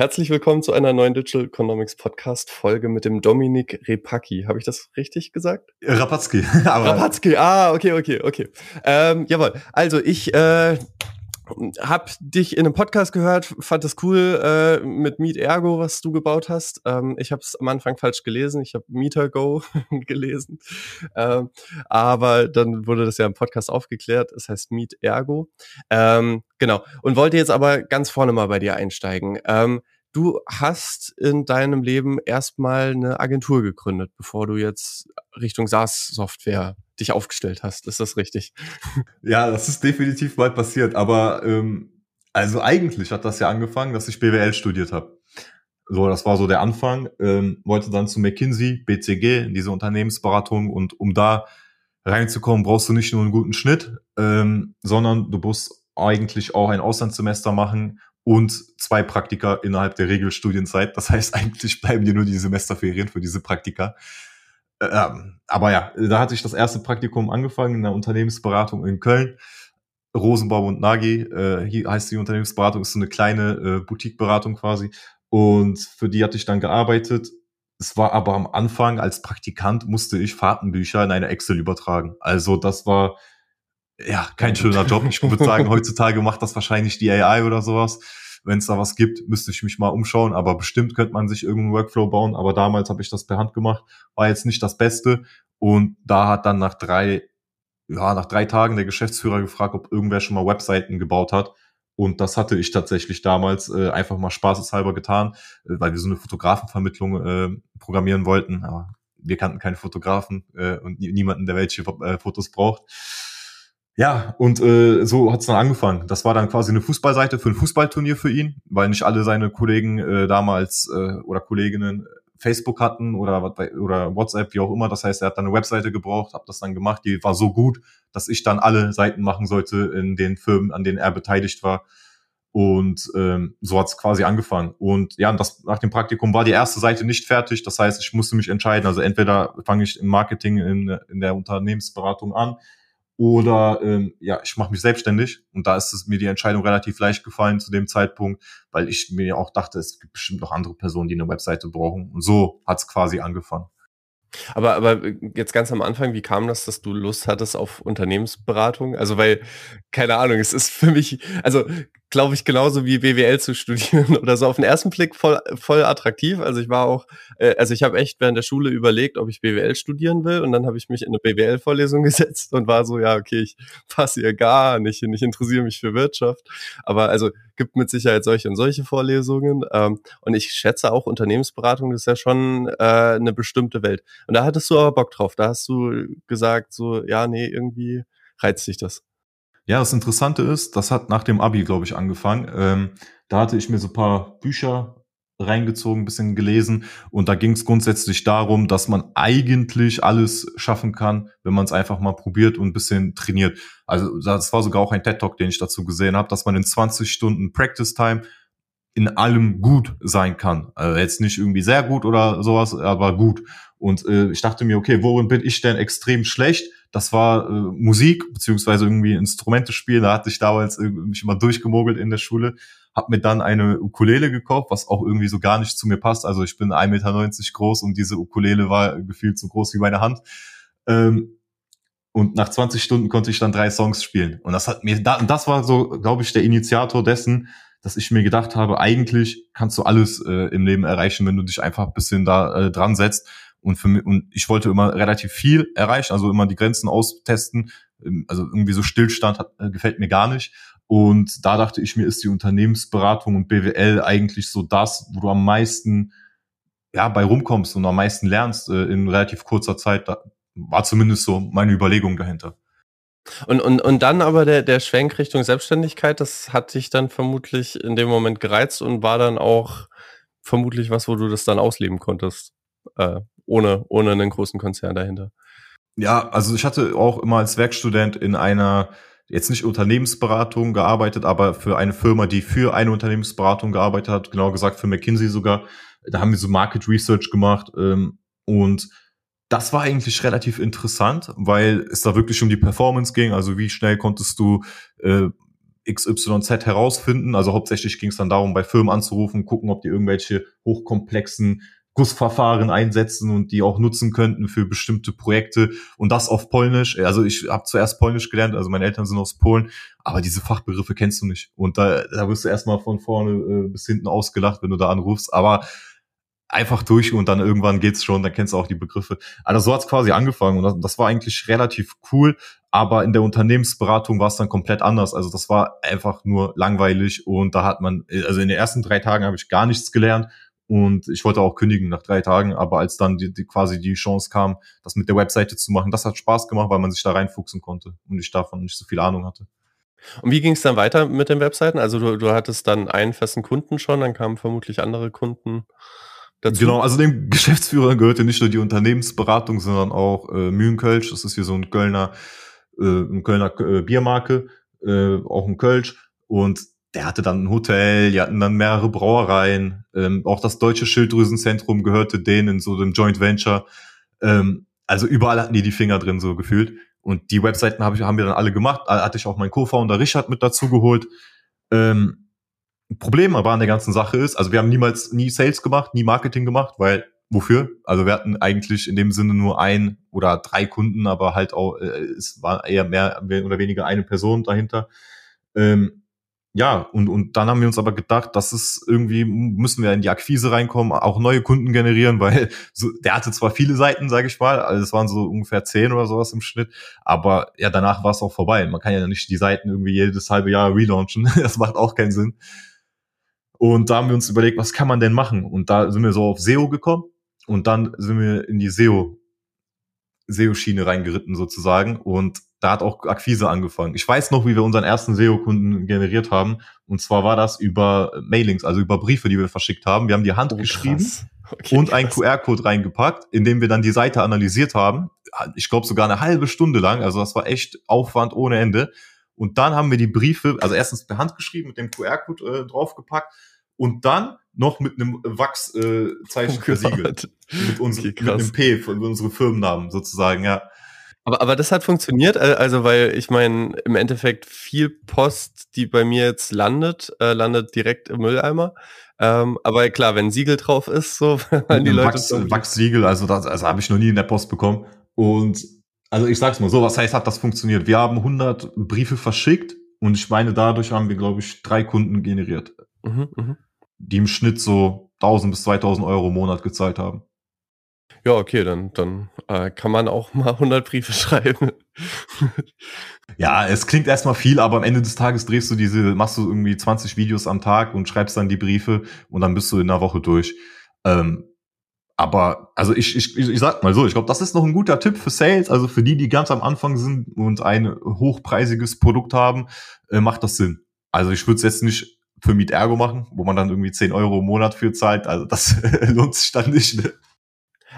herzlich willkommen zu einer neuen Digital Economics Podcast Folge mit dem Dominik Repacki. Habe ich das richtig gesagt? Rapatzki. Rapatzki, ah, okay, okay, okay. Ähm, jawohl. Also ich äh, hab dich in einem Podcast gehört, fand das cool äh, mit Meet Ergo, was du gebaut hast. Ähm, ich habe es am Anfang falsch gelesen. Ich habe MeterGo gelesen. Ähm, aber dann wurde das ja im Podcast aufgeklärt. Es heißt Meet Ergo. Ähm, genau. Und wollte jetzt aber ganz vorne mal bei dir einsteigen. Ähm, du hast in deinem Leben erstmal eine Agentur gegründet, bevor du jetzt Richtung SaaS-Software dich aufgestellt hast. Ist das richtig? Ja, das ist definitiv mal passiert. Aber ähm, also eigentlich hat das ja angefangen, dass ich BWL studiert habe. So, das war so der Anfang. Ähm, wollte dann zu McKinsey, BCG, in diese Unternehmensberatung. Und um da reinzukommen, brauchst du nicht nur einen guten Schnitt, ähm, sondern du musst eigentlich auch ein Auslandssemester machen und zwei Praktika innerhalb der Regelstudienzeit. Das heißt, eigentlich bleiben dir nur die Semesterferien für diese Praktika. Ähm, aber ja, da hatte ich das erste Praktikum angefangen in der Unternehmensberatung in Köln. Rosenbaum und Nagy, äh, hier heißt die Unternehmensberatung, ist so eine kleine äh, Boutique-Beratung quasi. Und für die hatte ich dann gearbeitet. Es war aber am Anfang als Praktikant musste ich Fahrtenbücher in eine Excel übertragen. Also das war ja kein schöner Job. Ich würde sagen, heutzutage macht das wahrscheinlich die AI oder sowas wenn es da was gibt, müsste ich mich mal umschauen. Aber bestimmt könnte man sich irgendeinen Workflow bauen. Aber damals habe ich das per Hand gemacht. War jetzt nicht das Beste. Und da hat dann nach drei, ja, nach drei Tagen der Geschäftsführer gefragt, ob irgendwer schon mal Webseiten gebaut hat. Und das hatte ich tatsächlich damals äh, einfach mal spaßeshalber getan, äh, weil wir so eine Fotografenvermittlung äh, programmieren wollten. Aber wir kannten keine Fotografen äh, und niemanden, der welche äh, Fotos braucht. Ja, und äh, so hat's dann angefangen. Das war dann quasi eine Fußballseite für ein Fußballturnier für ihn, weil nicht alle seine Kollegen äh, damals äh, oder Kolleginnen Facebook hatten oder, oder WhatsApp, wie auch immer. Das heißt, er hat dann eine Webseite gebraucht, habe das dann gemacht. Die war so gut, dass ich dann alle Seiten machen sollte in den Firmen, an denen er beteiligt war. Und ähm, so hat's quasi angefangen. Und ja, das, nach dem Praktikum war die erste Seite nicht fertig. Das heißt, ich musste mich entscheiden. Also entweder fange ich im Marketing in, in der Unternehmensberatung an oder ähm, ja, ich mache mich selbstständig und da ist es mir die Entscheidung relativ leicht gefallen zu dem Zeitpunkt, weil ich mir auch dachte, es gibt bestimmt noch andere Personen, die eine Webseite brauchen. Und so hat's quasi angefangen. Aber, aber jetzt ganz am Anfang, wie kam das, dass du Lust hattest auf Unternehmensberatung? Also, weil, keine Ahnung, es ist für mich, also glaube ich, genauso wie BWL zu studieren oder so auf den ersten Blick voll, voll attraktiv. Also ich war auch, äh, also ich habe echt während der Schule überlegt, ob ich BWL studieren will und dann habe ich mich in eine BWL-Vorlesung gesetzt und war so, ja, okay, ich passe hier gar nicht hin, ich interessiere mich für Wirtschaft. Aber also gibt mit Sicherheit solche und solche Vorlesungen. Ähm, und ich schätze auch, Unternehmensberatung ist ja schon äh, eine bestimmte Welt. Und da hattest du aber Bock drauf. Da hast du gesagt, so, ja, nee, irgendwie reizt sich das. Ja, das Interessante ist, das hat nach dem Abi, glaube ich, angefangen. Ähm, da hatte ich mir so paar Bücher reingezogen, ein bisschen gelesen und da ging es grundsätzlich darum, dass man eigentlich alles schaffen kann, wenn man es einfach mal probiert und ein bisschen trainiert. Also das war sogar auch ein TED Talk, den ich dazu gesehen habe, dass man in 20 Stunden Practice Time in allem gut sein kann. Also jetzt nicht irgendwie sehr gut oder sowas, aber gut. Und äh, ich dachte mir, okay, worin bin ich denn extrem schlecht? Das war äh, Musik, beziehungsweise irgendwie Instrumente spielen. Da hatte ich damals mich immer durchgemogelt in der Schule. Hab mir dann eine Ukulele gekauft, was auch irgendwie so gar nicht zu mir passt. Also ich bin 1,90 Meter groß und diese Ukulele war gefühlt so groß wie meine Hand. Ähm, und nach 20 Stunden konnte ich dann drei Songs spielen. Und das hat mir, das war so, glaube ich, der Initiator dessen, dass ich mir gedacht habe, eigentlich kannst du alles äh, im Leben erreichen, wenn du dich einfach ein bisschen da äh, dran setzt. Und für mich, und ich wollte immer relativ viel erreichen, also immer die Grenzen austesten. Ähm, also irgendwie so Stillstand hat, äh, gefällt mir gar nicht. Und da dachte ich mir, ist die Unternehmensberatung und BWL eigentlich so das, wo du am meisten ja bei rumkommst und am meisten lernst äh, in relativ kurzer Zeit. Da war zumindest so meine Überlegung dahinter. Und, und, und dann aber der, der Schwenk Richtung Selbstständigkeit, das hat dich dann vermutlich in dem Moment gereizt und war dann auch vermutlich was, wo du das dann ausleben konntest, äh, ohne, ohne einen großen Konzern dahinter. Ja, also ich hatte auch immer als Werkstudent in einer, jetzt nicht Unternehmensberatung gearbeitet, aber für eine Firma, die für eine Unternehmensberatung gearbeitet hat, genau gesagt für McKinsey sogar. Da haben wir so Market Research gemacht ähm, und das war eigentlich relativ interessant, weil es da wirklich um die Performance ging. Also wie schnell konntest du äh, XYZ herausfinden. Also hauptsächlich ging es dann darum, bei Firmen anzurufen, gucken, ob die irgendwelche hochkomplexen Gussverfahren einsetzen und die auch nutzen könnten für bestimmte Projekte und das auf Polnisch. Also ich habe zuerst Polnisch gelernt, also meine Eltern sind aus Polen, aber diese Fachbegriffe kennst du nicht. Und da, da wirst du erstmal von vorne äh, bis hinten ausgelacht, wenn du da anrufst. Aber einfach durch und dann irgendwann geht's schon, dann kennst du auch die Begriffe. Also so hat's quasi angefangen und das, das war eigentlich relativ cool, aber in der Unternehmensberatung war es dann komplett anders. Also das war einfach nur langweilig und da hat man, also in den ersten drei Tagen habe ich gar nichts gelernt und ich wollte auch kündigen nach drei Tagen, aber als dann die, die quasi die Chance kam, das mit der Webseite zu machen, das hat Spaß gemacht, weil man sich da reinfuchsen konnte und ich davon nicht so viel Ahnung hatte. Und wie ging es dann weiter mit den Webseiten? Also du, du hattest dann einen festen Kunden schon, dann kamen vermutlich andere Kunden dazu. Genau, also dem Geschäftsführer gehörte nicht nur die Unternehmensberatung, sondern auch äh, Mühlenkölsch. Das ist hier so ein Kölner, äh, ein Kölner äh, Biermarke, äh, auch ein Kölsch. Und der hatte dann ein Hotel, die hatten dann mehrere Brauereien. Ähm, auch das Deutsche Schilddrüsenzentrum gehörte denen in so einem Joint Venture. Ähm, also überall hatten die die Finger drin, so gefühlt. Und die Webseiten hab ich, haben wir dann alle gemacht. Hatte ich auch meinen Co-Founder Richard mit dazu geholt. Ähm, Problem aber an der ganzen Sache ist, also wir haben niemals nie Sales gemacht, nie Marketing gemacht, weil wofür? Also wir hatten eigentlich in dem Sinne nur ein oder drei Kunden, aber halt auch, äh, es war eher mehr oder weniger eine Person dahinter. Ähm, ja, und, und dann haben wir uns aber gedacht, dass es irgendwie, müssen wir in die Akquise reinkommen, auch neue Kunden generieren, weil so, der hatte zwar viele Seiten, sage ich mal, also es waren so ungefähr zehn oder sowas im Schnitt, aber ja, danach war es auch vorbei. Man kann ja nicht die Seiten irgendwie jedes halbe Jahr relaunchen, das macht auch keinen Sinn. Und da haben wir uns überlegt, was kann man denn machen? Und da sind wir so auf SEO gekommen und dann sind wir in die SEO SEO-Schiene reingeritten sozusagen und da hat auch Akquise angefangen. Ich weiß noch, wie wir unseren ersten SEO-Kunden generiert haben. Und zwar war das über Mailings, also über Briefe, die wir verschickt haben. Wir haben die Hand oh, geschrieben okay, und einen QR-Code reingepackt, in dem wir dann die Seite analysiert haben. Ich glaube sogar eine halbe Stunde lang. Also das war echt Aufwand ohne Ende. Und dann haben wir die Briefe, also erstens per Hand geschrieben, mit dem QR-Code äh, draufgepackt und dann noch mit einem Wachszeichen äh, oh versiegelt. Mit, uns, okay, mit einem P von unserem Firmennamen sozusagen, ja. Aber, aber das hat funktioniert, also weil ich meine, im Endeffekt viel Post, die bei mir jetzt landet, äh, landet direkt im Mülleimer. Ähm, aber klar, wenn Siegel drauf ist, so wenn die Leute. Wachs, Wachssiegel, also das also habe ich noch nie in der Post bekommen. Und also ich sag's mal so, was heißt, hat das funktioniert? Wir haben 100 Briefe verschickt und ich meine, dadurch haben wir, glaube ich, drei Kunden generiert. Mhm, mh die im Schnitt so 1000 bis 2000 Euro im Monat gezahlt haben. Ja, okay, dann, dann äh, kann man auch mal 100 Briefe schreiben. ja, es klingt erstmal viel, aber am Ende des Tages drehst du diese, machst du irgendwie 20 Videos am Tag und schreibst dann die Briefe und dann bist du in einer Woche durch. Ähm, aber also ich, ich, ich sag mal so, ich glaube, das ist noch ein guter Tipp für Sales, also für die, die ganz am Anfang sind und ein hochpreisiges Produkt haben, äh, macht das Sinn. Also ich würde es jetzt nicht für Meet Ergo machen, wo man dann irgendwie 10 Euro im Monat für zahlt. Also das lohnt sich dann nicht. Ne?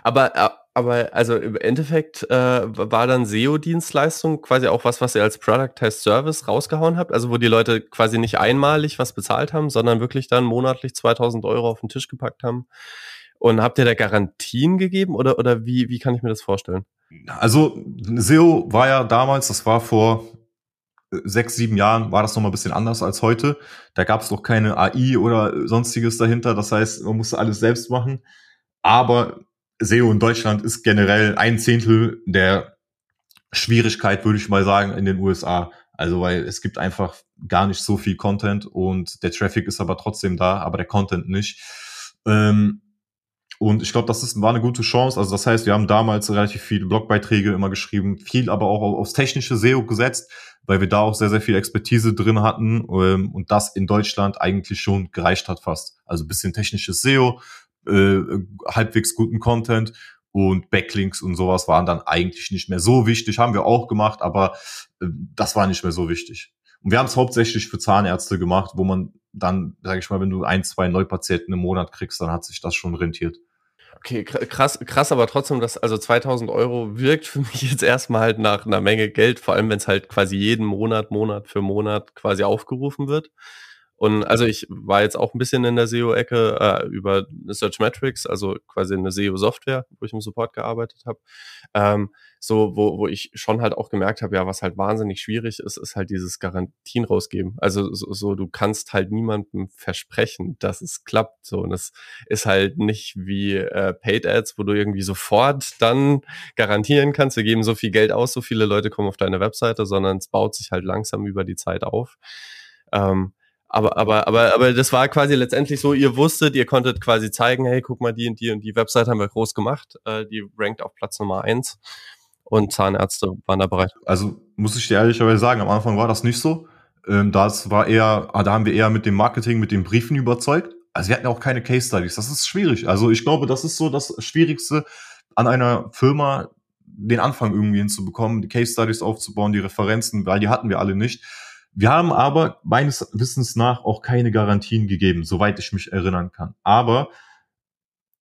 Aber, äh, aber also im Endeffekt äh, war dann SEO-Dienstleistung quasi auch was, was ihr als Product Test Service rausgehauen habt, also wo die Leute quasi nicht einmalig was bezahlt haben, sondern wirklich dann monatlich 2000 Euro auf den Tisch gepackt haben. Und habt ihr da Garantien gegeben oder, oder wie, wie kann ich mir das vorstellen? Also SEO war ja damals, das war vor sechs, sieben Jahren war das noch mal ein bisschen anders als heute. Da gab es noch keine AI oder sonstiges dahinter. Das heißt, man musste alles selbst machen. Aber SEO in Deutschland ist generell ein Zehntel der Schwierigkeit, würde ich mal sagen, in den USA. Also, weil es gibt einfach gar nicht so viel Content und der Traffic ist aber trotzdem da, aber der Content nicht. Ähm, und ich glaube, das ist, war eine gute Chance. Also das heißt, wir haben damals relativ viele Blogbeiträge immer geschrieben, viel aber auch aufs technische SEO gesetzt weil wir da auch sehr, sehr viel Expertise drin hatten ähm, und das in Deutschland eigentlich schon gereicht hat fast. Also bisschen technisches SEO, äh, halbwegs guten Content und Backlinks und sowas waren dann eigentlich nicht mehr so wichtig. Haben wir auch gemacht, aber äh, das war nicht mehr so wichtig. Und wir haben es hauptsächlich für Zahnärzte gemacht, wo man dann, sage ich mal, wenn du ein, zwei Neupatienten im Monat kriegst, dann hat sich das schon rentiert. Okay, krass, krass, aber trotzdem, dass also 2000 Euro wirkt für mich jetzt erstmal halt nach einer Menge Geld, vor allem wenn es halt quasi jeden Monat, Monat für Monat quasi aufgerufen wird. Und also ich war jetzt auch ein bisschen in der SEO-Ecke äh, über Search Metrics, also quasi eine SEO-Software, wo ich im Support gearbeitet habe. Ähm, so, wo, wo ich schon halt auch gemerkt habe, ja, was halt wahnsinnig schwierig ist, ist halt dieses Garantien rausgeben. Also so, so du kannst halt niemandem versprechen, dass es klappt. So, und es ist halt nicht wie äh, Paid Ads, wo du irgendwie sofort dann garantieren kannst, wir geben so viel Geld aus, so viele Leute kommen auf deine Webseite, sondern es baut sich halt langsam über die Zeit auf. Ähm, aber, aber, aber, aber das war quasi letztendlich so, ihr wusstet, ihr konntet quasi zeigen, hey, guck mal, die und die und die Website haben wir groß gemacht. Äh, die rankt auf Platz Nummer eins und Zahnärzte waren da bereit. Also muss ich dir ehrlicherweise sagen, am Anfang war das nicht so. Ähm, das war eher, ah, da haben wir eher mit dem Marketing, mit den Briefen überzeugt. Also wir hatten auch keine Case Studies. Das ist schwierig. Also ich glaube, das ist so das Schwierigste an einer Firma, den Anfang irgendwie hinzubekommen, die Case Studies aufzubauen, die Referenzen, weil die hatten wir alle nicht. Wir haben aber meines Wissens nach auch keine Garantien gegeben, soweit ich mich erinnern kann. Aber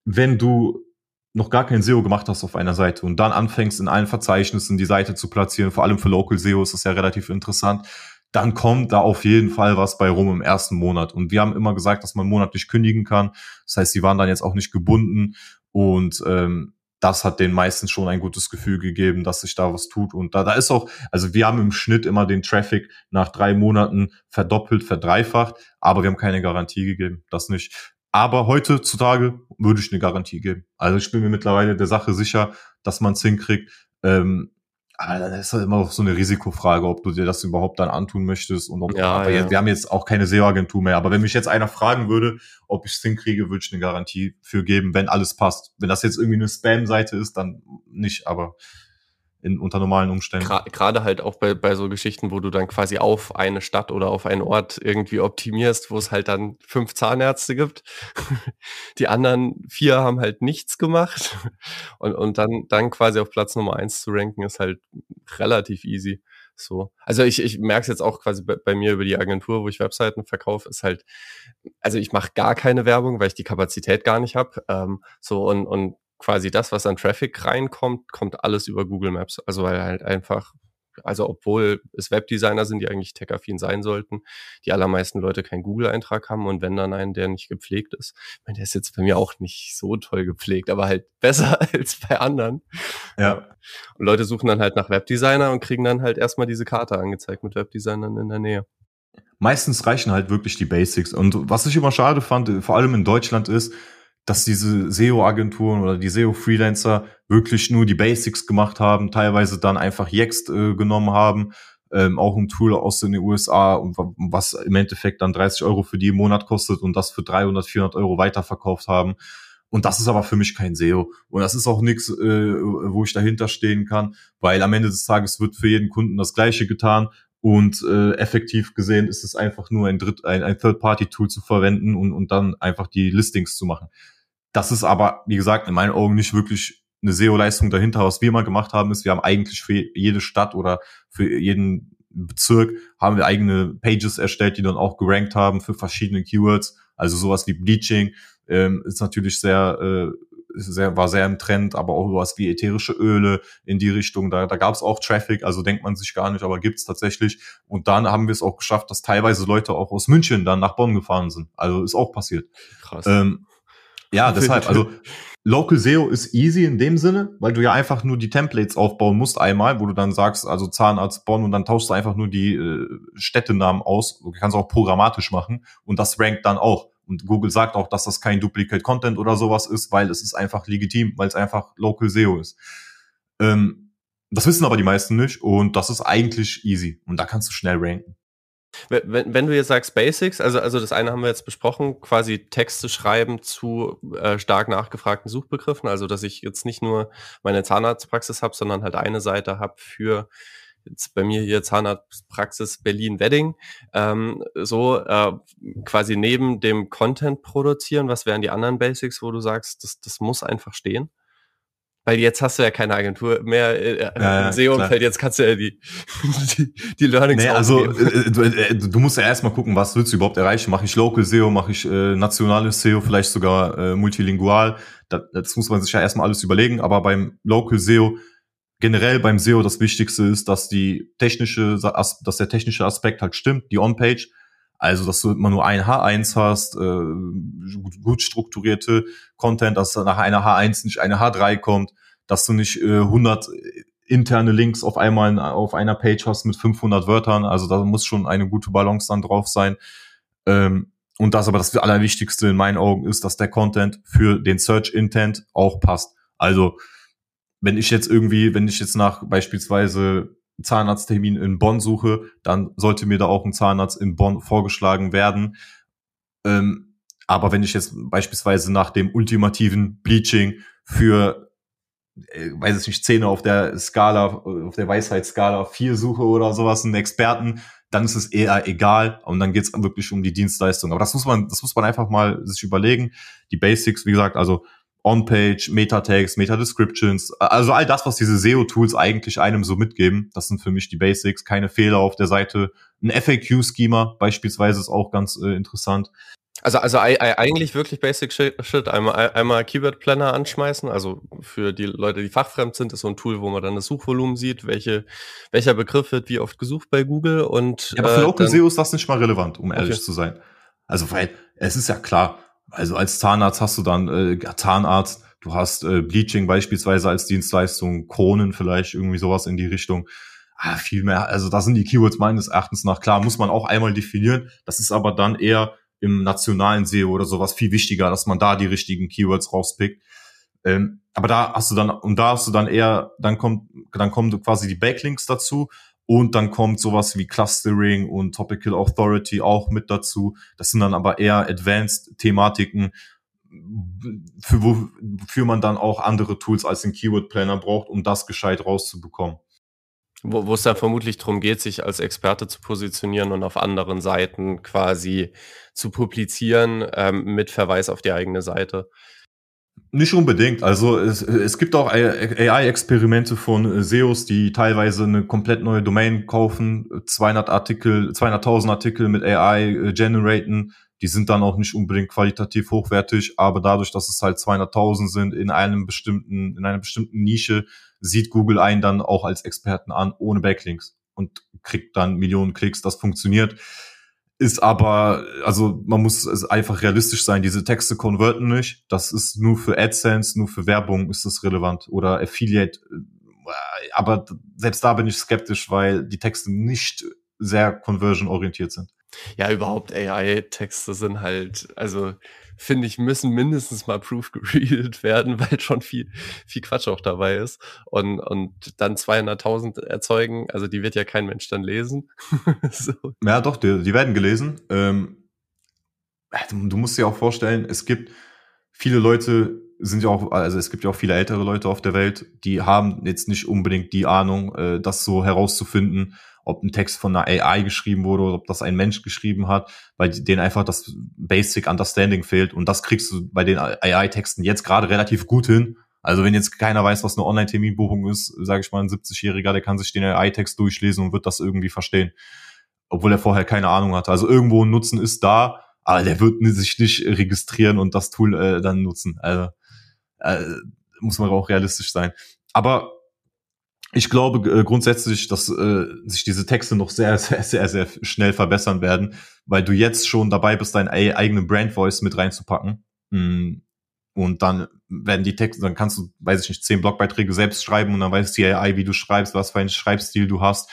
wenn du noch gar kein SEO gemacht hast auf einer Seite und dann anfängst in allen Verzeichnissen die Seite zu platzieren, vor allem für Local SEO ist das ja relativ interessant, dann kommt da auf jeden Fall was bei rum im ersten Monat. Und wir haben immer gesagt, dass man monatlich kündigen kann. Das heißt, sie waren dann jetzt auch nicht gebunden und ähm, das hat den meisten schon ein gutes Gefühl gegeben, dass sich da was tut. Und da, da ist auch, also wir haben im Schnitt immer den Traffic nach drei Monaten verdoppelt, verdreifacht, aber wir haben keine Garantie gegeben, das nicht. Aber heutzutage würde ich eine Garantie geben. Also ich bin mir mittlerweile der Sache sicher, dass man es hinkriegt. Ähm, aber dann ist halt immer auch so eine Risikofrage, ob du dir das überhaupt dann antun möchtest. Und ob, ja, ja. wir haben jetzt auch keine SEO-Agentur mehr. Aber wenn mich jetzt einer fragen würde, ob ich es hinkriege, würde ich eine Garantie für geben, wenn alles passt. Wenn das jetzt irgendwie eine Spam-Seite ist, dann nicht. Aber in, unter normalen Umständen. Gerade halt auch bei, bei so Geschichten, wo du dann quasi auf eine Stadt oder auf einen Ort irgendwie optimierst, wo es halt dann fünf Zahnärzte gibt. Die anderen vier haben halt nichts gemacht. Und, und dann, dann quasi auf Platz Nummer eins zu ranken, ist halt relativ easy. So. Also ich, ich merke es jetzt auch quasi bei, bei, mir über die Agentur, wo ich Webseiten verkaufe, ist halt, also ich mache gar keine Werbung, weil ich die Kapazität gar nicht habe. Ähm, so und, und quasi das, was an Traffic reinkommt, kommt alles über Google Maps. Also weil halt einfach, also obwohl es Webdesigner sind, die eigentlich tech-affin sein sollten, die allermeisten Leute keinen Google-Eintrag haben und wenn dann einen, der nicht gepflegt ist. Ich meine, der ist jetzt bei mir auch nicht so toll gepflegt, aber halt besser als bei anderen. Ja. Und Leute suchen dann halt nach Webdesigner und kriegen dann halt erstmal diese Karte angezeigt mit Webdesignern in der Nähe meistens reichen halt wirklich die Basics. Und was ich immer schade fand, vor allem in Deutschland ist, dass diese SEO-Agenturen oder die SEO-Freelancer wirklich nur die Basics gemacht haben, teilweise dann einfach Yext äh, genommen haben, ähm, auch ein Tool aus den USA, was im Endeffekt dann 30 Euro für die im Monat kostet und das für 300, 400 Euro weiterverkauft haben. Und das ist aber für mich kein SEO. Und das ist auch nichts, äh, wo ich dahinter stehen kann, weil am Ende des Tages wird für jeden Kunden das Gleiche getan. Und äh, effektiv gesehen ist es einfach nur ein, Dritt, ein, ein Third-Party-Tool zu verwenden und, und dann einfach die Listings zu machen. Das ist aber, wie gesagt, in meinen Augen nicht wirklich eine SEO-Leistung dahinter. Was wir mal gemacht haben, ist, wir haben eigentlich für jede Stadt oder für jeden Bezirk haben wir eigene Pages erstellt, die dann auch gerankt haben für verschiedene Keywords. Also sowas wie Bleaching ähm, ist natürlich sehr äh, sehr, war sehr im Trend, aber auch was wie ätherische Öle in die Richtung. Da, da gab es auch Traffic, also denkt man sich gar nicht, aber gibt's tatsächlich. Und dann haben wir es auch geschafft, dass teilweise Leute auch aus München dann nach Bonn gefahren sind. Also ist auch passiert. Krass. Ähm, ja, deshalb, also Local SEO ist easy in dem Sinne, weil du ja einfach nur die Templates aufbauen musst einmal, wo du dann sagst, also Zahnarzt Bonn und dann tauschst du einfach nur die äh, Städtenamen aus. Du kannst auch programmatisch machen und das rankt dann auch. Und Google sagt auch, dass das kein Duplicate Content oder sowas ist, weil es ist einfach legitim, weil es einfach Local SEO ist. Ähm, das wissen aber die meisten nicht und das ist eigentlich easy und da kannst du schnell ranken. Wenn, wenn du jetzt sagst Basics, also, also das eine haben wir jetzt besprochen, quasi Texte schreiben zu äh, stark nachgefragten Suchbegriffen, also dass ich jetzt nicht nur meine Zahnarztpraxis habe, sondern halt eine Seite habe für jetzt bei mir hier Zahnarztpraxis Berlin-Wedding, ähm, so äh, quasi neben dem Content produzieren, was wären die anderen Basics, wo du sagst, das, das muss einfach stehen? Weil jetzt hast du ja keine Agentur mehr äh, äh ja, im SEO-Umfeld, jetzt kannst du ja die, die, die Learnings nee, also äh, du, äh, du musst ja erstmal gucken, was willst du überhaupt erreichen? Mache ich Local SEO, mache ich äh, nationales SEO, vielleicht sogar äh, multilingual? Das, das muss man sich ja erstmal alles überlegen, aber beim Local SEO generell beim SEO das Wichtigste ist, dass die technische, dass der technische Aspekt halt stimmt, die On-Page. Also, dass du immer nur ein H1 hast, äh, gut strukturierte Content, dass nach einer H1 nicht eine H3 kommt, dass du nicht äh, 100 interne Links auf einmal auf einer Page hast mit 500 Wörtern. Also da muss schon eine gute Balance dann drauf sein. Ähm, und das aber das Allerwichtigste in meinen Augen ist, dass der Content für den Search Intent auch passt. Also wenn ich jetzt irgendwie, wenn ich jetzt nach beispielsweise Zahnarzttermin in Bonn suche, dann sollte mir da auch ein Zahnarzt in Bonn vorgeschlagen werden. Ähm, aber wenn ich jetzt beispielsweise nach dem ultimativen Bleaching für äh, weiß ich nicht, Zähne auf der Skala, auf der Weisheitsskala vier suche oder sowas, einen Experten, dann ist es eher egal und dann geht's wirklich um die Dienstleistung. Aber das muss man, das muss man einfach mal sich überlegen. Die Basics, wie gesagt, also On-Page, Meta-Tags, Meta-Descriptions, also all das, was diese SEO-Tools eigentlich einem so mitgeben, das sind für mich die Basics. Keine Fehler auf der Seite. Ein FAQ-Schema beispielsweise ist auch ganz äh, interessant. Also, also eigentlich wirklich Basic Shit. Einmal, einmal Keyword Planner anschmeißen. Also für die Leute, die fachfremd sind, ist so ein Tool, wo man dann das Suchvolumen sieht, welche, welcher Begriff wird wie oft gesucht bei Google und. Ja, aber für äh, Local SEO ist das nicht mal relevant, um ehrlich okay. zu sein. Also, weil es ist ja klar, also als Zahnarzt hast du dann äh, Zahnarzt, du hast äh, Bleaching beispielsweise als Dienstleistung, Kronen vielleicht, irgendwie sowas in die Richtung. Ah, viel mehr, also da sind die Keywords meines Erachtens nach klar, muss man auch einmal definieren. Das ist aber dann eher im nationalen SEO oder sowas viel wichtiger, dass man da die richtigen Keywords rauspickt. Ähm, aber da hast du dann, und da hast du dann eher, dann kommt, dann kommen quasi die Backlinks dazu und dann kommt sowas wie Clustering und Topical Authority auch mit dazu. Das sind dann aber eher Advanced Thematiken, für wofür man dann auch andere Tools als den Keyword Planner braucht, um das gescheit rauszubekommen. Wo, wo es dann vermutlich darum geht, sich als Experte zu positionieren und auf anderen Seiten quasi zu publizieren ähm, mit Verweis auf die eigene Seite. Nicht unbedingt. Also es, es gibt auch AI-Experimente von SEOs, die teilweise eine komplett neue Domain kaufen, 200 Artikel, 200.000 Artikel mit AI äh, generaten. Die sind dann auch nicht unbedingt qualitativ hochwertig, aber dadurch, dass es halt 200.000 sind in einem bestimmten, in einer bestimmten Nische, sieht Google einen dann auch als Experten an, ohne Backlinks und kriegt dann Millionen Klicks. Das funktioniert. Ist aber, also man muss einfach realistisch sein, diese Texte konverten nicht. Das ist nur für AdSense, nur für Werbung ist das relevant oder Affiliate. Aber selbst da bin ich skeptisch, weil die Texte nicht sehr conversion-orientiert sind. Ja, überhaupt AI-Texte sind halt, also finde ich, müssen mindestens mal proof geredet werden, weil schon viel, viel Quatsch auch dabei ist. Und, und dann 200.000 erzeugen, also die wird ja kein Mensch dann lesen. so. Ja, doch, die, die werden gelesen. Ähm, du musst dir auch vorstellen, es gibt viele Leute, sind ja auch, also es gibt ja auch viele ältere Leute auf der Welt, die haben jetzt nicht unbedingt die Ahnung, äh, das so herauszufinden, ob ein Text von einer AI geschrieben wurde oder ob das ein Mensch geschrieben hat, weil denen einfach das Basic Understanding fehlt. Und das kriegst du bei den AI-Texten jetzt gerade relativ gut hin. Also wenn jetzt keiner weiß, was eine Online-Terminbuchung ist, sage ich mal, ein 70-Jähriger, der kann sich den AI-Text durchlesen und wird das irgendwie verstehen. Obwohl er vorher keine Ahnung hatte. Also irgendwo ein Nutzen ist da, aber der wird sich nicht registrieren und das Tool äh, dann nutzen. Also äh, muss man auch realistisch sein. Aber ich glaube äh, grundsätzlich, dass äh, sich diese Texte noch sehr, sehr, sehr, sehr schnell verbessern werden, weil du jetzt schon dabei bist, deinen eigenen Brand Voice mit reinzupacken. Mm, und dann werden die Texte, dann kannst du, weiß ich nicht, zehn Blogbeiträge selbst schreiben und dann weiß die AI, wie du schreibst, was für einen Schreibstil du hast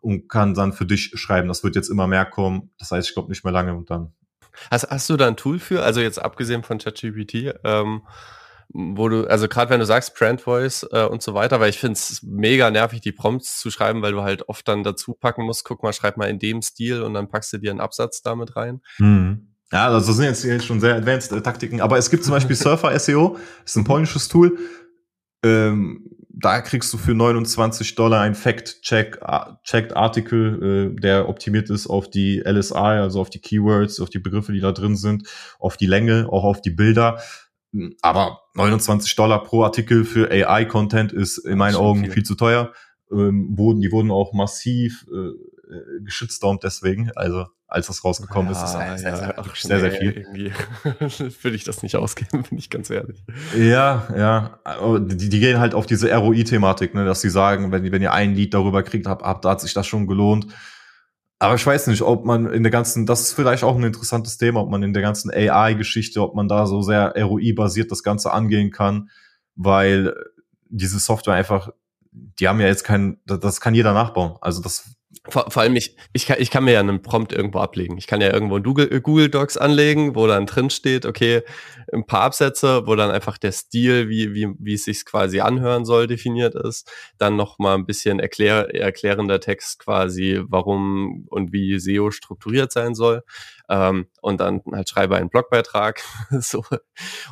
und kann dann für dich schreiben. Das wird jetzt immer mehr kommen. Das heißt, ich glaube nicht mehr lange und dann. Hast, hast du da ein Tool für? Also jetzt abgesehen von ChatGPT, ähm, wo du, also gerade wenn du sagst Brand Voice äh, und so weiter, weil ich finde es mega nervig, die Prompts zu schreiben, weil du halt oft dann dazu packen musst, guck mal, schreib mal in dem Stil und dann packst du dir einen Absatz damit rein. Mhm. Ja, also das sind jetzt hier schon sehr advanced äh, Taktiken, aber es gibt zum Beispiel Surfer SEO, ist ein polnisches Tool. Ähm, da kriegst du für 29 Dollar ein Fact-Checked Artikel, äh, der optimiert ist auf die LSI, also auf die Keywords, auf die Begriffe, die da drin sind, auf die Länge, auch auf die Bilder. Aber 29 Dollar pro Artikel für AI-Content ist in meinen Augen viel. viel zu teuer. Ähm, wurden, die wurden auch massiv äh, äh geschützt und deswegen, also als das rausgekommen ja, ist, ist das sehr, ja, sehr, sehr, viel. Irgendwie würde ich das nicht ausgeben, bin ich ganz ehrlich. Ja, ja. Die, die gehen halt auf diese ROI-Thematik, ne, dass sie sagen, wenn, wenn ihr ein Lied darüber kriegt habt, habt, hat sich das schon gelohnt. Aber ich weiß nicht, ob man in der ganzen, das ist vielleicht auch ein interessantes Thema, ob man in der ganzen AI-Geschichte, ob man da so sehr ROI-basiert das Ganze angehen kann, weil diese Software einfach, die haben ja jetzt kein, das kann jeder nachbauen. Also das vor, vor allem, ich, ich, kann, ich kann mir ja einen Prompt irgendwo ablegen. Ich kann ja irgendwo ein Google, Google Docs anlegen, wo dann drin steht, okay, ein paar Absätze, wo dann einfach der Stil, wie, wie, wie es sich quasi anhören soll, definiert ist. Dann noch mal ein bisschen erklär, erklärender Text quasi, warum und wie SEO strukturiert sein soll. Ähm, und dann halt schreibe einen Blogbeitrag. so.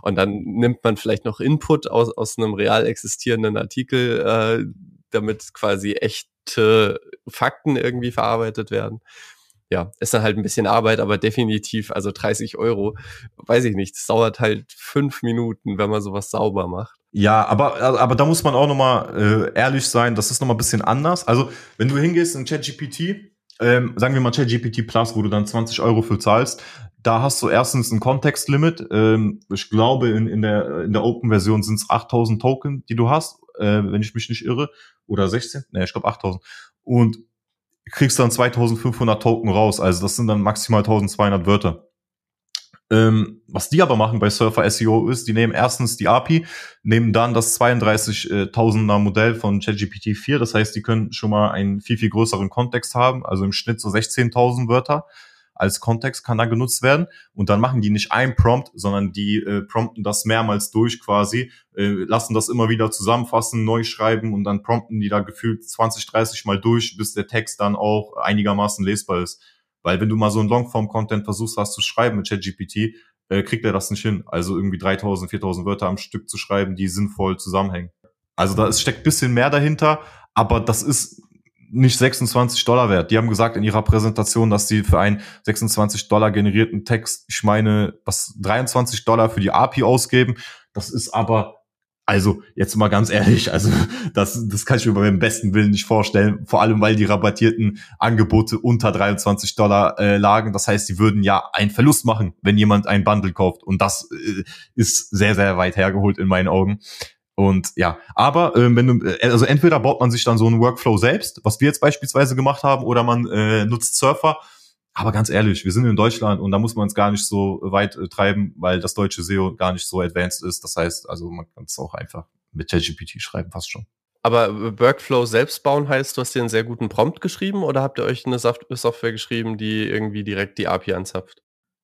Und dann nimmt man vielleicht noch Input aus, aus einem real existierenden Artikel, äh, damit quasi echte Fakten irgendwie verarbeitet werden. Ja, ist dann halt ein bisschen Arbeit, aber definitiv, also 30 Euro, weiß ich nicht, es dauert halt fünf Minuten, wenn man sowas sauber macht. Ja, aber, aber da muss man auch nochmal äh, ehrlich sein, das ist nochmal ein bisschen anders. Also, wenn du hingehst in ChatGPT, ähm, sagen wir mal ChatGPT Plus, wo du dann 20 Euro für zahlst, da hast du erstens ein Kontextlimit. Ähm, ich glaube, in, in der, in der Open-Version sind es 8000 Token, die du hast, äh, wenn ich mich nicht irre. Oder 16? Ne, ich glaube 8000. Und kriegst dann 2500 Token raus. Also das sind dann maximal 1200 Wörter. Ähm, was die aber machen bei Surfer SEO ist, die nehmen erstens die API, nehmen dann das 32.000er Modell von ChatGPT 4. Das heißt, die können schon mal einen viel, viel größeren Kontext haben, also im Schnitt so 16.000 Wörter als Kontext kann da genutzt werden. Und dann machen die nicht ein Prompt, sondern die äh, prompten das mehrmals durch quasi, äh, lassen das immer wieder zusammenfassen, neu schreiben und dann prompten die da gefühlt 20, 30 Mal durch, bis der Text dann auch einigermaßen lesbar ist. Weil wenn du mal so ein Longform-Content versuchst hast zu schreiben mit ChatGPT, äh, kriegt er das nicht hin. Also irgendwie 3000, 4000 Wörter am Stück zu schreiben, die sinnvoll zusammenhängen. Also da ist, steckt bisschen mehr dahinter, aber das ist nicht 26 Dollar wert. Die haben gesagt in ihrer Präsentation, dass sie für einen 26 Dollar generierten Text, ich meine, was 23 Dollar für die API ausgeben. Das ist aber also jetzt mal ganz ehrlich, also das, das kann ich mir beim besten Willen nicht vorstellen. Vor allem, weil die rabattierten Angebote unter 23 Dollar äh, lagen. Das heißt, sie würden ja einen Verlust machen, wenn jemand ein Bundle kauft. Und das äh, ist sehr, sehr weit hergeholt in meinen Augen. Und ja, aber ähm, wenn du, äh, also entweder baut man sich dann so einen Workflow selbst, was wir jetzt beispielsweise gemacht haben, oder man äh, nutzt Surfer. Aber ganz ehrlich, wir sind in Deutschland und da muss man es gar nicht so weit äh, treiben, weil das deutsche SEO gar nicht so advanced ist. Das heißt, also man kann es auch einfach mit ChatGPT schreiben, fast schon. Aber Workflow selbst bauen heißt, du hast dir einen sehr guten Prompt geschrieben oder habt ihr euch eine Software geschrieben, die irgendwie direkt die API anzapft?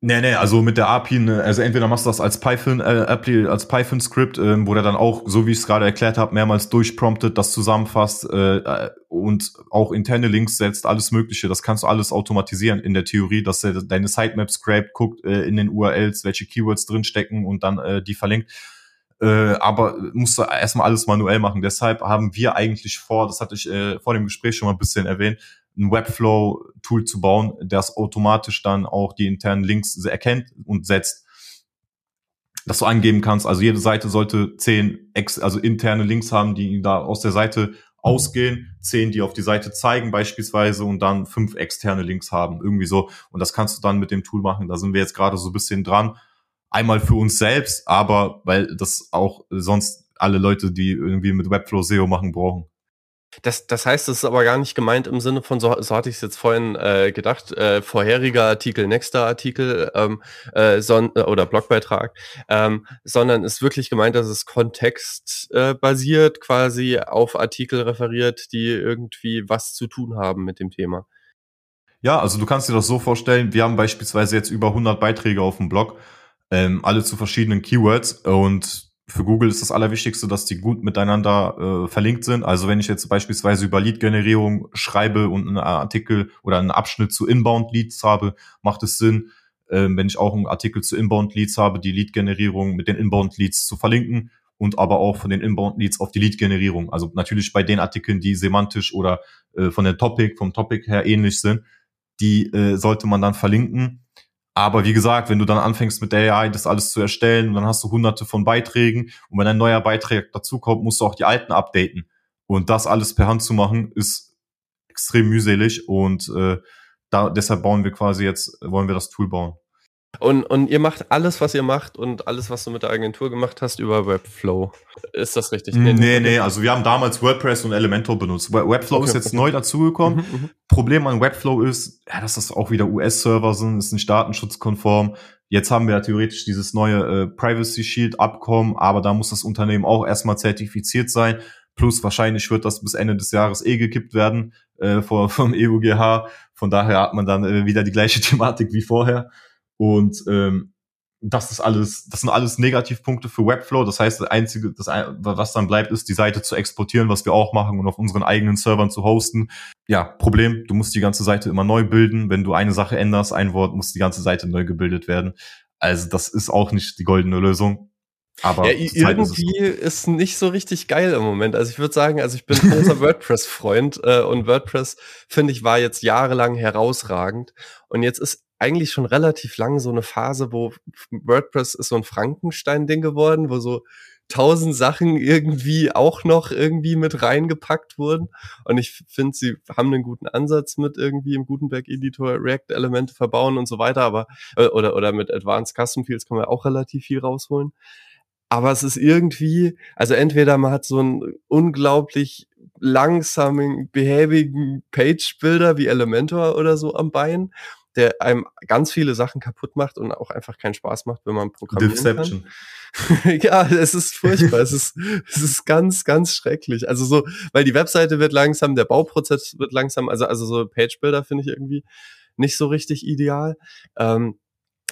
Nee, nee, also mit der API, ne, also entweder machst du das als Python, äh, als Python-Skript, ähm, wo der dann auch, so wie ich es gerade erklärt habe, mehrmals durchpromptet, das zusammenfasst äh, und auch interne Links setzt, alles Mögliche. Das kannst du alles automatisieren in der Theorie, dass er deine Sitemap scrapt, guckt äh, in den URLs, welche Keywords drinstecken und dann äh, die verlinkt. Äh, aber musst du erstmal alles manuell machen. Deshalb haben wir eigentlich vor, das hatte ich äh, vor dem Gespräch schon mal ein bisschen erwähnt, ein Webflow-Tool zu bauen, das automatisch dann auch die internen Links erkennt und setzt. Dass du angeben kannst, also jede Seite sollte zehn ex, also interne Links haben, die da aus der Seite ausgehen, zehn, die auf die Seite zeigen beispielsweise und dann fünf externe Links haben, irgendwie so. Und das kannst du dann mit dem Tool machen. Da sind wir jetzt gerade so ein bisschen dran. Einmal für uns selbst, aber weil das auch sonst alle Leute, die irgendwie mit Webflow SEO machen, brauchen. Das, das heißt, es ist aber gar nicht gemeint im Sinne von, so, so hatte ich es jetzt vorhin äh, gedacht, äh, vorheriger Artikel, nächster Artikel ähm, äh, son äh, oder Blogbeitrag, ähm, sondern ist wirklich gemeint, dass es kontextbasiert äh, quasi auf Artikel referiert, die irgendwie was zu tun haben mit dem Thema. Ja, also du kannst dir das so vorstellen, wir haben beispielsweise jetzt über 100 Beiträge auf dem Blog, ähm, alle zu verschiedenen Keywords und für Google ist das Allerwichtigste, dass die gut miteinander äh, verlinkt sind. Also wenn ich jetzt beispielsweise über Lead-Generierung schreibe und einen Artikel oder einen Abschnitt zu Inbound-Leads habe, macht es Sinn, äh, wenn ich auch einen Artikel zu Inbound-Leads habe, die Lead-Generierung mit den Inbound-Leads zu verlinken und aber auch von den Inbound-Leads auf die Lead-Generierung. Also natürlich bei den Artikeln, die semantisch oder äh, von der Topic, vom Topic her ähnlich sind, die äh, sollte man dann verlinken aber wie gesagt, wenn du dann anfängst mit der AI das alles zu erstellen, dann hast du hunderte von Beiträgen und wenn ein neuer Beitrag dazukommt, musst du auch die alten updaten. Und das alles per Hand zu machen, ist extrem mühselig und äh, da, deshalb bauen wir quasi jetzt, wollen wir das Tool bauen. Und, und ihr macht alles, was ihr macht und alles, was du mit der Agentur gemacht hast, über Webflow. Ist das richtig? Nee, nee, nee. also wir haben damals WordPress und Elementor benutzt. Webflow okay, ist jetzt okay. neu dazugekommen. Mhm, mhm, Problem an Webflow ist, ja, dass das auch wieder US-Server sind, ist nicht datenschutzkonform. Jetzt haben wir ja theoretisch dieses neue äh, Privacy Shield Abkommen, aber da muss das Unternehmen auch erstmal zertifiziert sein. Plus wahrscheinlich wird das bis Ende des Jahres eh gekippt werden äh, vom, vom EUGH. Von daher hat man dann äh, wieder die gleiche Thematik wie vorher. Und ähm, das ist alles, das sind alles Negativpunkte für Webflow. Das heißt, das einzige, das, was dann bleibt, ist die Seite zu exportieren, was wir auch machen und auf unseren eigenen Servern zu hosten. Ja, Problem, du musst die ganze Seite immer neu bilden. Wenn du eine Sache änderst, ein Wort, muss die ganze Seite neu gebildet werden. Also das ist auch nicht die goldene Lösung. Aber ja, irgendwie ist, ist, nicht so richtig geil im Moment. Also ich würde sagen, also ich bin großer WordPress-Freund äh, und WordPress, finde ich, war jetzt jahrelang herausragend. Und jetzt ist eigentlich schon relativ lang so eine Phase, wo WordPress ist so ein Frankenstein-Ding geworden, wo so tausend Sachen irgendwie auch noch irgendwie mit reingepackt wurden. Und ich finde, sie haben einen guten Ansatz mit irgendwie im Gutenberg-Editor React-Elemente verbauen und so weiter, aber äh, oder, oder mit Advanced Custom Fields kann man auch relativ viel rausholen. Aber es ist irgendwie, also entweder man hat so einen unglaublich langsamen, behäbigen Page-Builder wie Elementor oder so am Bein der einem ganz viele Sachen kaputt macht und auch einfach keinen Spaß macht, wenn man programmieren Deception. kann. ja, es ist furchtbar. es ist, es ist ganz, ganz schrecklich. Also so, weil die Webseite wird langsam, der Bauprozess wird langsam, also, also so Page Builder finde ich irgendwie nicht so richtig ideal. Ähm,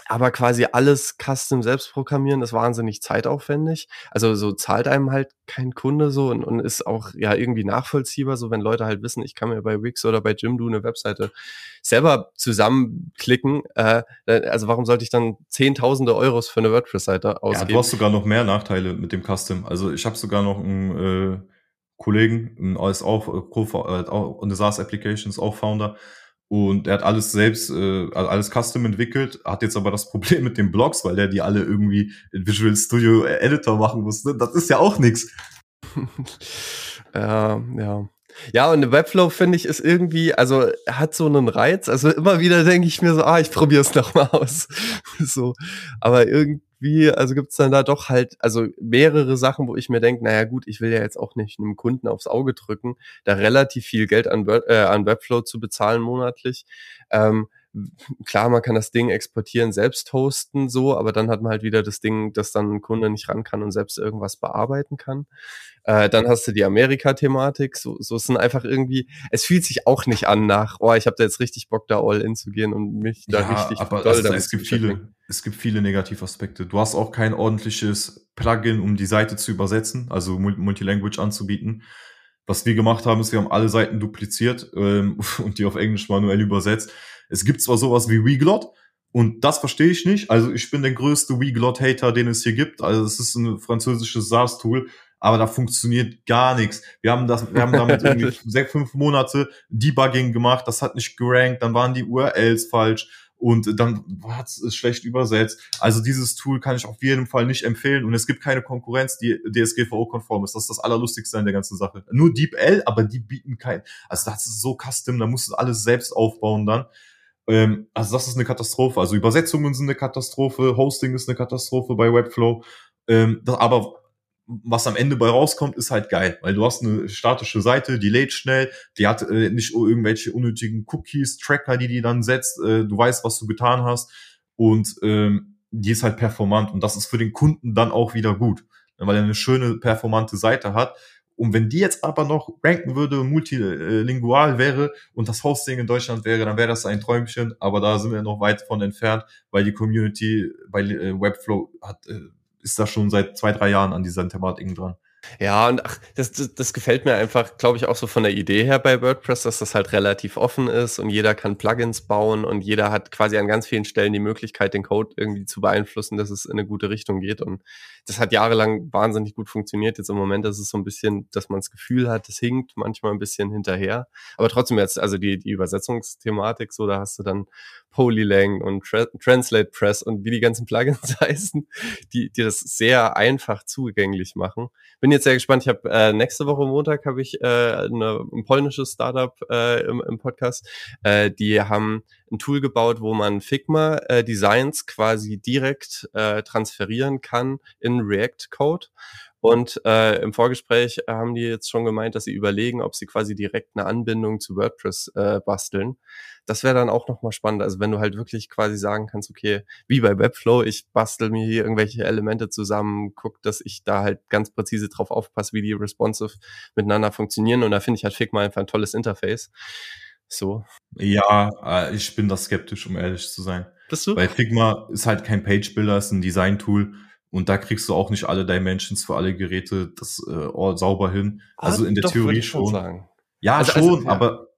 aber quasi alles custom selbst programmieren ist wahnsinnig zeitaufwendig. Also so zahlt einem halt kein Kunde so und, und ist auch ja irgendwie nachvollziehbar, so wenn Leute halt wissen, ich kann mir bei Wix oder bei Jimdo eine Webseite selber zusammenklicken. Äh, also warum sollte ich dann zehntausende Euros für eine WordPress-Seite ausgeben? Ja, du hast sogar noch mehr Nachteile mit dem Custom. Also ich habe sogar noch einen äh, Kollegen, ist auch, äh, auch eine SaaS Applications, auch Founder, und er hat alles selbst, äh, also alles custom entwickelt, hat jetzt aber das Problem mit den Blogs, weil er die alle irgendwie in Visual Studio Editor machen musste. Das ist ja auch nix. ja, ja. Ja, und Webflow finde ich ist irgendwie, also hat so einen Reiz. Also immer wieder denke ich mir so, ah, ich probiere es noch mal aus. so, aber irgendwie, also gibt's dann da doch halt, also mehrere Sachen, wo ich mir denke, naja gut, ich will ja jetzt auch nicht einem Kunden aufs Auge drücken, da relativ viel Geld an, äh, an Webflow zu bezahlen monatlich. Ähm, klar, man kann das Ding exportieren, selbst hosten, so, aber dann hat man halt wieder das Ding, dass dann ein Kunde nicht ran kann und selbst irgendwas bearbeiten kann. Äh, dann hast du die Amerika-Thematik, so, so es sind einfach irgendwie, es fühlt sich auch nicht an nach, oh, ich habe da jetzt richtig Bock, da all in zu gehen und mich da ja, richtig aber doll also, es gibt viele, es gibt viele Negativaspekte. Du hast auch kein ordentliches Plugin, um die Seite zu übersetzen, also Multilanguage anzubieten. Was wir gemacht haben, ist, wir haben alle Seiten dupliziert ähm, und die auf Englisch manuell übersetzt es gibt zwar sowas wie WeGlot, und das verstehe ich nicht. Also ich bin der größte WeGlot-Hater, den es hier gibt. Also es ist ein französisches SaaS-Tool, aber da funktioniert gar nichts. Wir haben das, wir haben damit irgendwie sechs, fünf Monate Debugging gemacht, das hat nicht gerankt, dann waren die URLs falsch und dann hat es schlecht übersetzt. Also dieses Tool kann ich auf jeden Fall nicht empfehlen und es gibt keine Konkurrenz, die DSGVO-konform ist. Das ist das Allerlustigste an der ganzen Sache. Nur DeepL, aber die bieten kein, also das ist so custom, da musst du alles selbst aufbauen dann. Ähm, also das ist eine Katastrophe. Also Übersetzungen sind eine Katastrophe, Hosting ist eine Katastrophe bei Webflow. Ähm, das, aber was am Ende bei rauskommt, ist halt geil, weil du hast eine statische Seite, die lädt schnell, die hat äh, nicht irgendwelche unnötigen Cookies, Tracker, die die dann setzt, äh, du weißt, was du getan hast und ähm, die ist halt performant und das ist für den Kunden dann auch wieder gut, weil er eine schöne performante Seite hat und wenn die jetzt aber noch ranken würde, multilingual wäre und das Hosting in Deutschland wäre, dann wäre das ein Träumchen. Aber da sind wir noch weit von entfernt, weil die Community bei äh, Webflow hat, äh, ist da schon seit zwei, drei Jahren an dieser Thematik dran. Ja, und ach, das, das, das gefällt mir einfach, glaube ich, auch so von der Idee her bei WordPress, dass das halt relativ offen ist und jeder kann Plugins bauen und jeder hat quasi an ganz vielen Stellen die Möglichkeit, den Code irgendwie zu beeinflussen, dass es in eine gute Richtung geht. Und das hat jahrelang wahnsinnig gut funktioniert. Jetzt im Moment ist es so ein bisschen, dass man das Gefühl hat, es hinkt manchmal ein bisschen hinterher. Aber trotzdem jetzt, also die, die Übersetzungsthematik, so, da hast du dann Polylang und Tra Translate Press und wie die ganzen Plugins heißen, die, die das sehr einfach zugänglich machen. Bin jetzt sehr gespannt. Ich habe äh, nächste Woche Montag habe ich äh, eine, ein polnisches Startup äh, im, im Podcast. Äh, die haben ein Tool gebaut, wo man Figma äh, Designs quasi direkt äh, transferieren kann in React Code. Und äh, im Vorgespräch haben die jetzt schon gemeint, dass sie überlegen, ob sie quasi direkt eine Anbindung zu WordPress äh, basteln. Das wäre dann auch nochmal spannend. Also wenn du halt wirklich quasi sagen kannst, okay, wie bei Webflow, ich bastel mir hier irgendwelche Elemente zusammen, guck, dass ich da halt ganz präzise drauf aufpasse, wie die responsive miteinander funktionieren. Und da finde ich halt Figma einfach ein tolles Interface. So. Ja, äh, ich bin da skeptisch, um ehrlich zu sein. Bist du? Weil Figma ist halt kein Page-Builder, ist ein Design-Tool. Und da kriegst du auch nicht alle Dimensions für alle Geräte das äh, sauber hin. Ah, also in der Theorie schon. schon ja, also, schon, also, ja. aber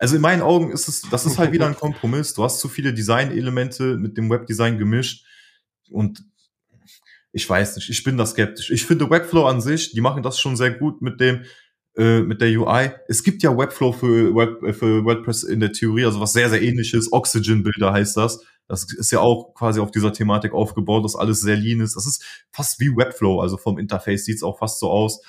also in meinen Augen ist es, das ist halt wieder ein Kompromiss. Du hast zu viele Design-Elemente mit dem Webdesign gemischt und ich weiß nicht, ich bin da skeptisch. Ich finde Webflow an sich, die machen das schon sehr gut mit dem, äh, mit der UI. Es gibt ja Webflow für, Web, äh, für WordPress in der Theorie, also was sehr, sehr ähnliches. Oxygen-Bilder heißt das. Das ist ja auch quasi auf dieser Thematik aufgebaut, dass alles sehr lean ist. Das ist fast wie Webflow, also vom Interface sieht's auch fast so aus.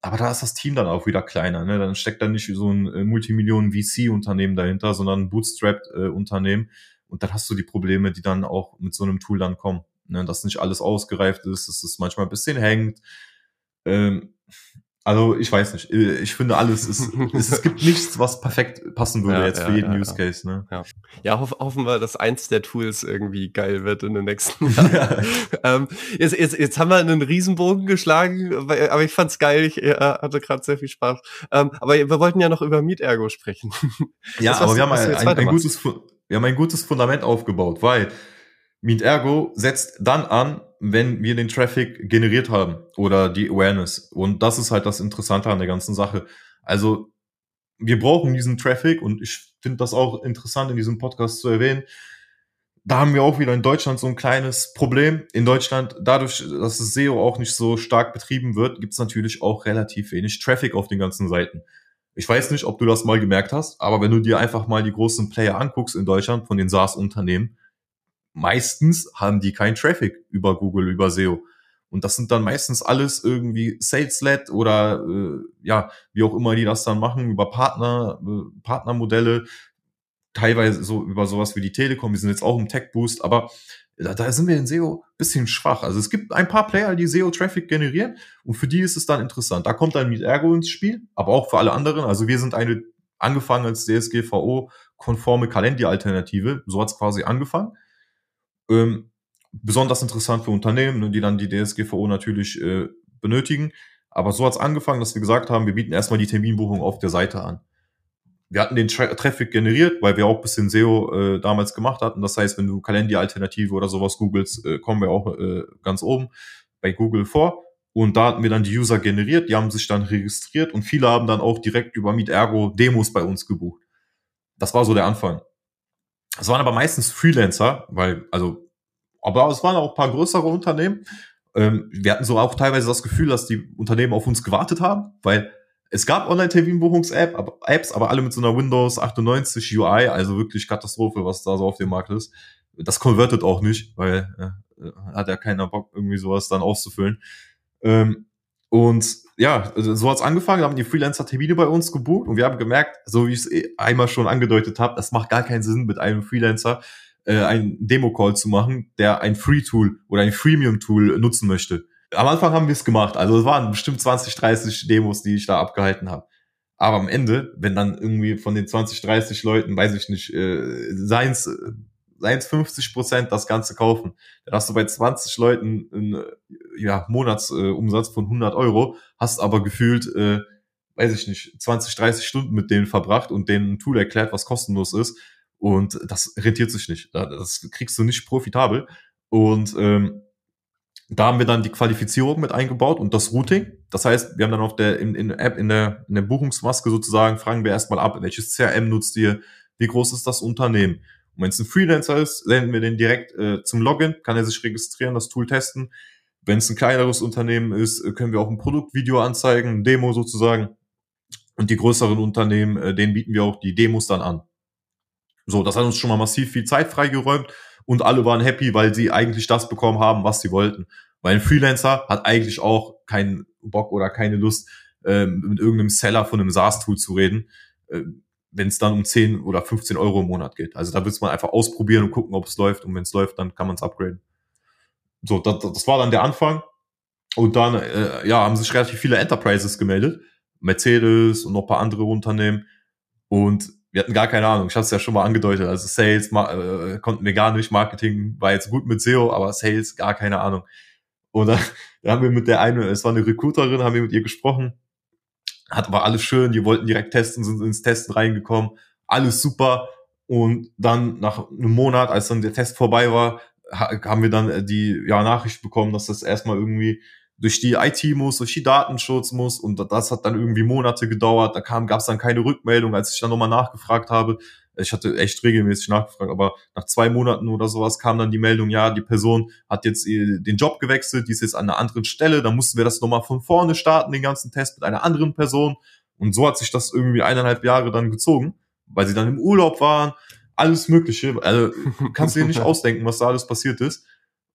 Aber da ist das Team dann auch wieder kleiner. Ne? Dann steckt da nicht so ein äh, Multimillionen-VC-Unternehmen dahinter, sondern ein Bootstrapped-Unternehmen. Und dann hast du die Probleme, die dann auch mit so einem Tool dann kommen. Ne? Dass nicht alles ausgereift ist, dass es manchmal ein bisschen hängt. Ähm, also ich weiß nicht. Ich finde alles, ist, es, gibt nichts, was perfekt passen würde ja, jetzt für jeden ja, Use Case. Ne? Ja, ja hoff, hoffen wir, dass eins der Tools irgendwie geil wird in den nächsten Jahren. ähm, jetzt, jetzt, jetzt haben wir einen Riesenbogen geschlagen, aber ich fand's geil. Ich äh, hatte gerade sehr viel Spaß. Ähm, aber wir wollten ja noch über Meet Ergo sprechen. Ja, was, aber wir haben ein, ein, ein gutes, wir haben ein gutes Fundament aufgebaut, weil Meet Ergo setzt dann an, wenn wir den Traffic generiert haben oder die Awareness. Und das ist halt das Interessante an der ganzen Sache. Also wir brauchen diesen Traffic und ich finde das auch interessant in diesem Podcast zu erwähnen. Da haben wir auch wieder in Deutschland so ein kleines Problem. In Deutschland, dadurch, dass das SEO auch nicht so stark betrieben wird, gibt es natürlich auch relativ wenig Traffic auf den ganzen Seiten. Ich weiß nicht, ob du das mal gemerkt hast, aber wenn du dir einfach mal die großen Player anguckst in Deutschland von den SaaS-Unternehmen, meistens haben die kein Traffic über Google, über SEO. Und das sind dann meistens alles irgendwie Sales-led oder äh, ja, wie auch immer die das dann machen, über Partner, äh, Partnermodelle, teilweise so über sowas wie die Telekom, die sind jetzt auch im Tech-Boost, aber da, da sind wir in SEO bisschen schwach. Also es gibt ein paar Player, die SEO-Traffic generieren und für die ist es dann interessant. Da kommt dann mit Ergo ins Spiel, aber auch für alle anderen. Also wir sind eine angefangen als DSGVO-konforme Kalender-Alternative. So hat's quasi angefangen. Ähm, besonders interessant für Unternehmen, ne, die dann die DSGVO natürlich äh, benötigen. Aber so hat's angefangen, dass wir gesagt haben, wir bieten erstmal die Terminbuchung auf der Seite an. Wir hatten den Tra Traffic generiert, weil wir auch bisschen SEO äh, damals gemacht hatten. Das heißt, wenn du Kalender-Alternative oder sowas googelst, äh, kommen wir auch äh, ganz oben bei Google vor. Und da hatten wir dann die User generiert, die haben sich dann registriert und viele haben dann auch direkt über Meet Ergo Demos bei uns gebucht. Das war so der Anfang. Es waren aber meistens Freelancer, weil, also, aber es waren auch ein paar größere Unternehmen. Ähm, wir hatten so auch teilweise das Gefühl, dass die Unternehmen auf uns gewartet haben, weil es gab Online-Terminbuchungs-Apps, aber alle mit so einer Windows 98 UI, also wirklich Katastrophe, was da so auf dem Markt ist. Das konvertet auch nicht, weil äh, hat ja keiner Bock, irgendwie sowas dann auszufüllen. Ähm, und ja, also so hat's angefangen, da haben die Freelancer Termine bei uns gebucht und wir haben gemerkt, so wie ich es eh einmal schon angedeutet habe, das macht gar keinen Sinn, mit einem Freelancer äh, einen Demo-Call zu machen, der ein Free-Tool oder ein Freemium-Tool nutzen möchte. Am Anfang haben wir es gemacht, also es waren bestimmt 20, 30 Demos, die ich da abgehalten habe. Aber am Ende, wenn dann irgendwie von den 20, 30 Leuten, weiß ich nicht, äh, seins äh, seien es 50 Prozent das Ganze kaufen. Dann hast du bei 20 Leuten einen ja, Monatsumsatz äh, von 100 Euro, hast aber gefühlt, äh, weiß ich nicht, 20, 30 Stunden mit denen verbracht und denen ein Tool erklärt, was kostenlos ist. Und das rentiert sich nicht. Das kriegst du nicht profitabel. Und ähm, da haben wir dann die Qualifizierung mit eingebaut und das Routing. Das heißt, wir haben dann auf der in, in App, in der, in der Buchungsmaske sozusagen, fragen wir erstmal ab, welches CRM nutzt ihr, wie groß ist das Unternehmen, und wenn es ein Freelancer ist, senden wir den direkt äh, zum Login, kann er sich registrieren, das Tool testen. Wenn es ein kleineres Unternehmen ist, äh, können wir auch ein Produktvideo anzeigen, ein Demo sozusagen. Und die größeren Unternehmen, äh, denen bieten wir auch die Demos dann an. So, das hat uns schon mal massiv viel Zeit freigeräumt und alle waren happy, weil sie eigentlich das bekommen haben, was sie wollten. Weil ein Freelancer hat eigentlich auch keinen Bock oder keine Lust, ähm, mit irgendeinem Seller von einem SaaS-Tool zu reden, äh, wenn es dann um 10 oder 15 Euro im Monat geht. Also da wird man einfach ausprobieren und gucken, ob es läuft. Und wenn es läuft, dann kann man es upgraden. So, das, das war dann der Anfang. Und dann äh, ja, haben sich relativ viele Enterprises gemeldet. Mercedes und noch ein paar andere Unternehmen. Und wir hatten gar keine Ahnung. Ich hatte es ja schon mal angedeutet. Also Sales äh, konnten wir gar nicht. Marketing war jetzt gut mit SEO, aber Sales gar keine Ahnung. Und dann, dann haben wir mit der eine, es war eine Recruiterin, haben wir mit ihr gesprochen. Hat war alles schön. Die wollten direkt testen, sind ins Testen reingekommen. Alles super. Und dann nach einem Monat, als dann der Test vorbei war, haben wir dann die ja, Nachricht bekommen, dass das erstmal irgendwie durch die IT muss, durch die Datenschutz muss und das hat dann irgendwie Monate gedauert. Da kam, gab es dann keine Rückmeldung, als ich dann nochmal nachgefragt habe. Ich hatte echt regelmäßig nachgefragt, aber nach zwei Monaten oder sowas kam dann die Meldung, ja, die Person hat jetzt den Job gewechselt, die ist jetzt an einer anderen Stelle, dann mussten wir das nochmal von vorne starten, den ganzen Test mit einer anderen Person. Und so hat sich das irgendwie eineinhalb Jahre dann gezogen, weil sie dann im Urlaub waren, alles Mögliche. Also kannst du dir nicht ausdenken, was da alles passiert ist.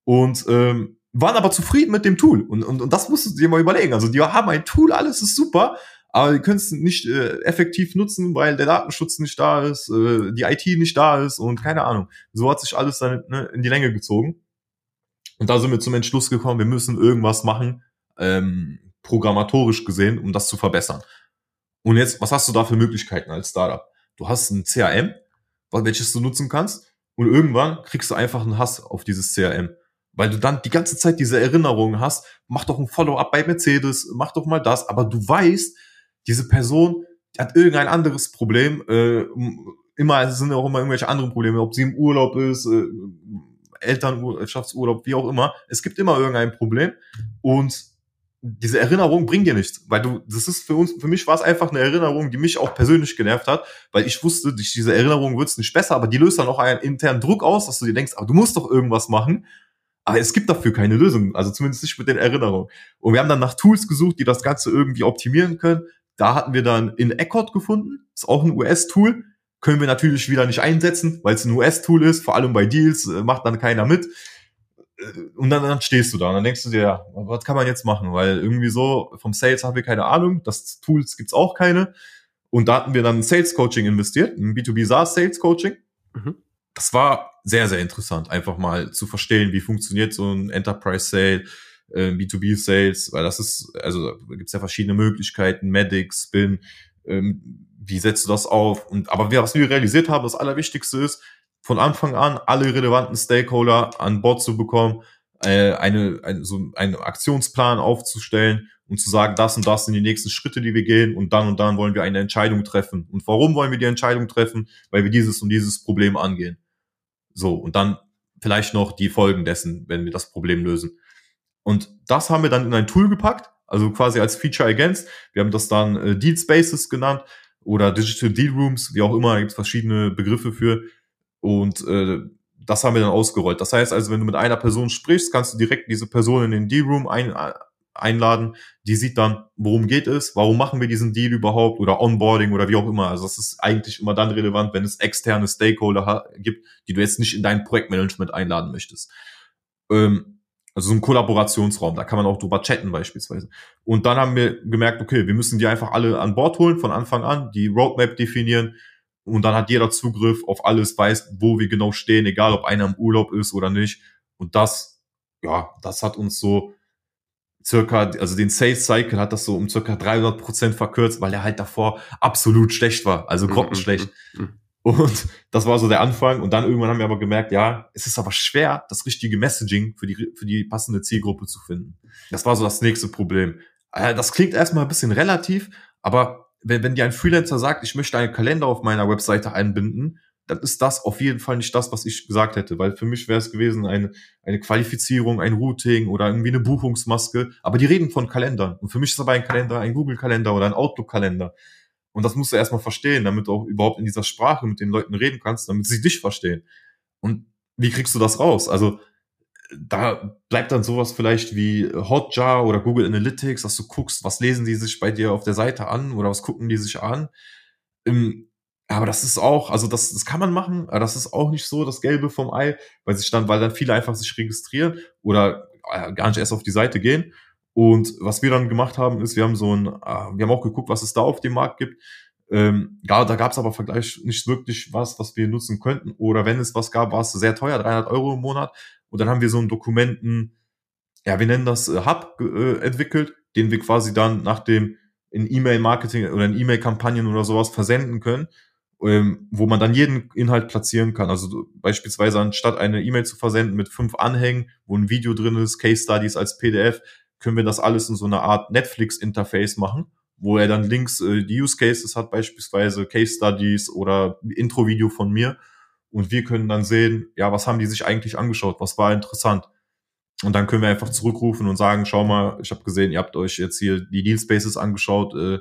Und ähm, waren aber zufrieden mit dem Tool. Und, und, und das musst du dir mal überlegen. Also die haben ein Tool, alles ist super, aber die können es nicht äh, effektiv nutzen, weil der Datenschutz nicht da ist, äh, die IT nicht da ist und keine Ahnung. So hat sich alles dann ne, in die Länge gezogen. Und da sind wir zum Entschluss gekommen, wir müssen irgendwas machen, ähm, programmatorisch gesehen, um das zu verbessern. Und jetzt, was hast du da für Möglichkeiten als Startup? Du hast ein CRM, welches du nutzen kannst, und irgendwann kriegst du einfach einen Hass auf dieses CRM weil du dann die ganze Zeit diese Erinnerungen hast, mach doch ein Follow-up bei Mercedes, mach doch mal das, aber du weißt, diese Person hat irgendein anderes Problem, äh, immer, es sind auch immer irgendwelche anderen Probleme, ob sie im Urlaub ist, äh, Elternschaftsurlaub, wie auch immer, es gibt immer irgendein Problem und diese Erinnerung bringt dir nichts, weil du, das ist für uns, für mich war es einfach eine Erinnerung, die mich auch persönlich genervt hat, weil ich wusste, durch diese Erinnerung wird es nicht besser, aber die löst dann auch einen internen Druck aus, dass du dir denkst, aber du musst doch irgendwas machen aber es gibt dafür keine Lösung, also zumindest nicht mit den Erinnerungen. Und wir haben dann nach Tools gesucht, die das Ganze irgendwie optimieren können. Da hatten wir dann in Eckhart gefunden, ist auch ein US-Tool. Können wir natürlich wieder nicht einsetzen, weil es ein US-Tool ist, vor allem bei Deals, äh, macht dann keiner mit. Äh, und dann, dann stehst du da und dann denkst du dir, ja, was kann man jetzt machen? Weil irgendwie so, vom Sales haben wir keine Ahnung, das Tools gibt's auch keine. Und da hatten wir dann Sales Coaching investiert, ein B2B SaaS Sales Coaching. Mhm das war sehr, sehr interessant, einfach mal zu verstehen, wie funktioniert so ein Enterprise Sale, äh, B2B Sales, weil das ist, also da gibt es ja verschiedene Möglichkeiten, Medic, Spin, ähm, wie setzt du das auf? Und aber wir, was wir realisiert haben, das Allerwichtigste ist, von Anfang an alle relevanten Stakeholder an Bord zu bekommen, äh, eine, eine, so einen Aktionsplan aufzustellen und zu sagen, das und das sind die nächsten Schritte, die wir gehen und dann und dann wollen wir eine Entscheidung treffen. Und warum wollen wir die Entscheidung treffen? Weil wir dieses und dieses Problem angehen. So, und dann vielleicht noch die Folgen dessen, wenn wir das Problem lösen. Und das haben wir dann in ein Tool gepackt, also quasi als Feature ergänzt. Wir haben das dann äh, Deal Spaces genannt oder Digital Deal Rooms, wie auch immer, da gibt es verschiedene Begriffe für. Und äh, das haben wir dann ausgerollt. Das heißt also, wenn du mit einer Person sprichst, kannst du direkt diese Person in den Deal Room ein, einladen. Die sieht dann, worum geht es, warum machen wir diesen Deal überhaupt oder Onboarding oder wie auch immer. Also das ist eigentlich immer dann relevant, wenn es externe Stakeholder gibt, die du jetzt nicht in dein Projektmanagement einladen möchtest. Ähm, also so ein Kollaborationsraum, da kann man auch drüber chatten beispielsweise. Und dann haben wir gemerkt, okay, wir müssen die einfach alle an Bord holen von Anfang an, die Roadmap definieren und dann hat jeder Zugriff auf alles, weiß, wo wir genau stehen, egal ob einer im Urlaub ist oder nicht. Und das, ja, das hat uns so circa, also den Sales Cycle hat das so um circa 300 Prozent verkürzt, weil er halt davor absolut schlecht war, also mhm, grottenschlecht. Und das war so der Anfang. Und dann irgendwann haben wir aber gemerkt, ja, es ist aber schwer, das richtige Messaging für die, für die passende Zielgruppe zu finden. Das war so das nächste Problem. Äh, das klingt erstmal ein bisschen relativ, aber wenn, wenn dir ein Freelancer sagt, ich möchte einen Kalender auf meiner Webseite einbinden, dann ist das auf jeden Fall nicht das, was ich gesagt hätte, weil für mich wäre es gewesen eine, eine Qualifizierung, ein Routing oder irgendwie eine Buchungsmaske. Aber die reden von Kalendern. Und für mich ist aber ein Kalender ein Google-Kalender oder ein Outlook-Kalender. Und das musst du erstmal verstehen, damit du auch überhaupt in dieser Sprache mit den Leuten reden kannst, damit sie dich verstehen. Und wie kriegst du das raus? Also da bleibt dann sowas vielleicht wie Hotjar oder Google Analytics, dass du guckst, was lesen die sich bei dir auf der Seite an oder was gucken die sich an. Ähm, aber das ist auch, also das, das kann man machen, aber das ist auch nicht so das Gelbe vom Ei, weil sich dann, weil dann viele einfach sich registrieren oder äh, gar nicht erst auf die Seite gehen. Und was wir dann gemacht haben, ist, wir haben so ein, äh, wir haben auch geguckt, was es da auf dem Markt gibt. Ähm, ja, da gab es aber Vergleich nicht wirklich was, was wir nutzen könnten. Oder wenn es was gab, war es sehr teuer, 300 Euro im Monat. Und dann haben wir so einen Dokumenten, ja, wir nennen das äh, Hub äh, entwickelt, den wir quasi dann nach dem in E-Mail-Marketing oder in E-Mail-Kampagnen oder sowas versenden können, ähm, wo man dann jeden Inhalt platzieren kann. Also beispielsweise anstatt eine E-Mail zu versenden mit fünf Anhängen, wo ein Video drin ist, Case Studies als PDF, können wir das alles in so einer Art Netflix-Interface machen, wo er dann links äh, die Use Cases hat, beispielsweise Case Studies oder Intro-Video von mir. Und wir können dann sehen, ja, was haben die sich eigentlich angeschaut, was war interessant. Und dann können wir einfach zurückrufen und sagen, schau mal, ich habe gesehen, ihr habt euch jetzt hier die Deal Spaces angeschaut, äh,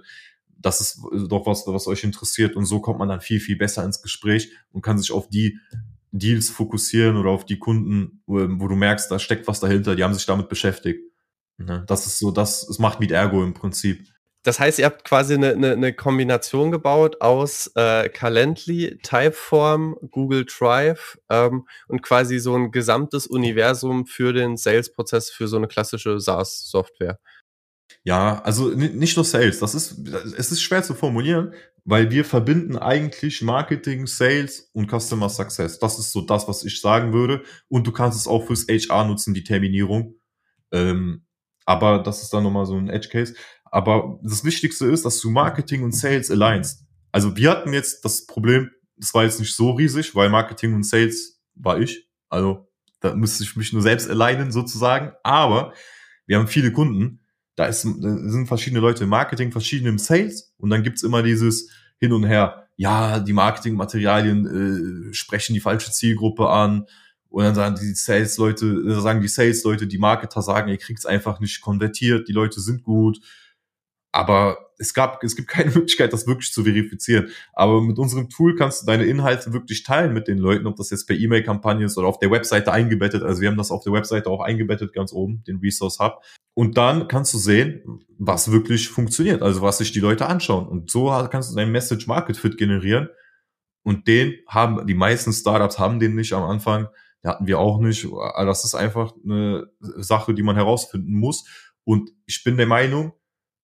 das ist doch was, was euch interessiert. Und so kommt man dann viel, viel besser ins Gespräch und kann sich auf die Deals fokussieren oder auf die Kunden, wo du merkst, da steckt was dahinter, die haben sich damit beschäftigt. Ne? Das ist so, das, es macht mit Ergo im Prinzip. Das heißt, ihr habt quasi eine, eine, eine Kombination gebaut aus äh, Calendly, Typeform, Google Drive ähm, und quasi so ein gesamtes Universum für den Sales-Prozess für so eine klassische SaaS-Software. Ja, also nicht nur Sales, das ist, es ist schwer zu formulieren, weil wir verbinden eigentlich Marketing, Sales und Customer Success. Das ist so das, was ich sagen würde. Und du kannst es auch fürs HR nutzen, die Terminierung. Ähm, aber das ist dann nochmal so ein Edge Case. Aber das Wichtigste ist, dass du Marketing und Sales alignst. Also wir hatten jetzt das Problem, das war jetzt nicht so riesig, weil Marketing und Sales war ich. Also da müsste ich mich nur selbst alignen sozusagen. Aber wir haben viele Kunden, da, ist, da sind verschiedene Leute im Marketing, verschiedene im Sales und dann gibt's immer dieses Hin und Her. Ja, die Marketingmaterialien äh, sprechen die falsche Zielgruppe an und dann sagen die Sales-Leute, äh, sagen die Sales-Leute, die Marketer sagen, ihr kriegt's einfach nicht konvertiert, die Leute sind gut. Aber es gab, es gibt keine Möglichkeit, das wirklich zu verifizieren. Aber mit unserem Tool kannst du deine Inhalte wirklich teilen mit den Leuten, ob das jetzt per E-Mail-Kampagne ist oder auf der Webseite eingebettet. Also wir haben das auf der Webseite auch eingebettet, ganz oben, den Resource Hub. Und dann kannst du sehen, was wirklich funktioniert, also was sich die Leute anschauen. Und so kannst du dein Message Market Fit generieren. Und den haben, die meisten Startups haben den nicht am Anfang. Hatten wir auch nicht. Das ist einfach eine Sache, die man herausfinden muss. Und ich bin der Meinung,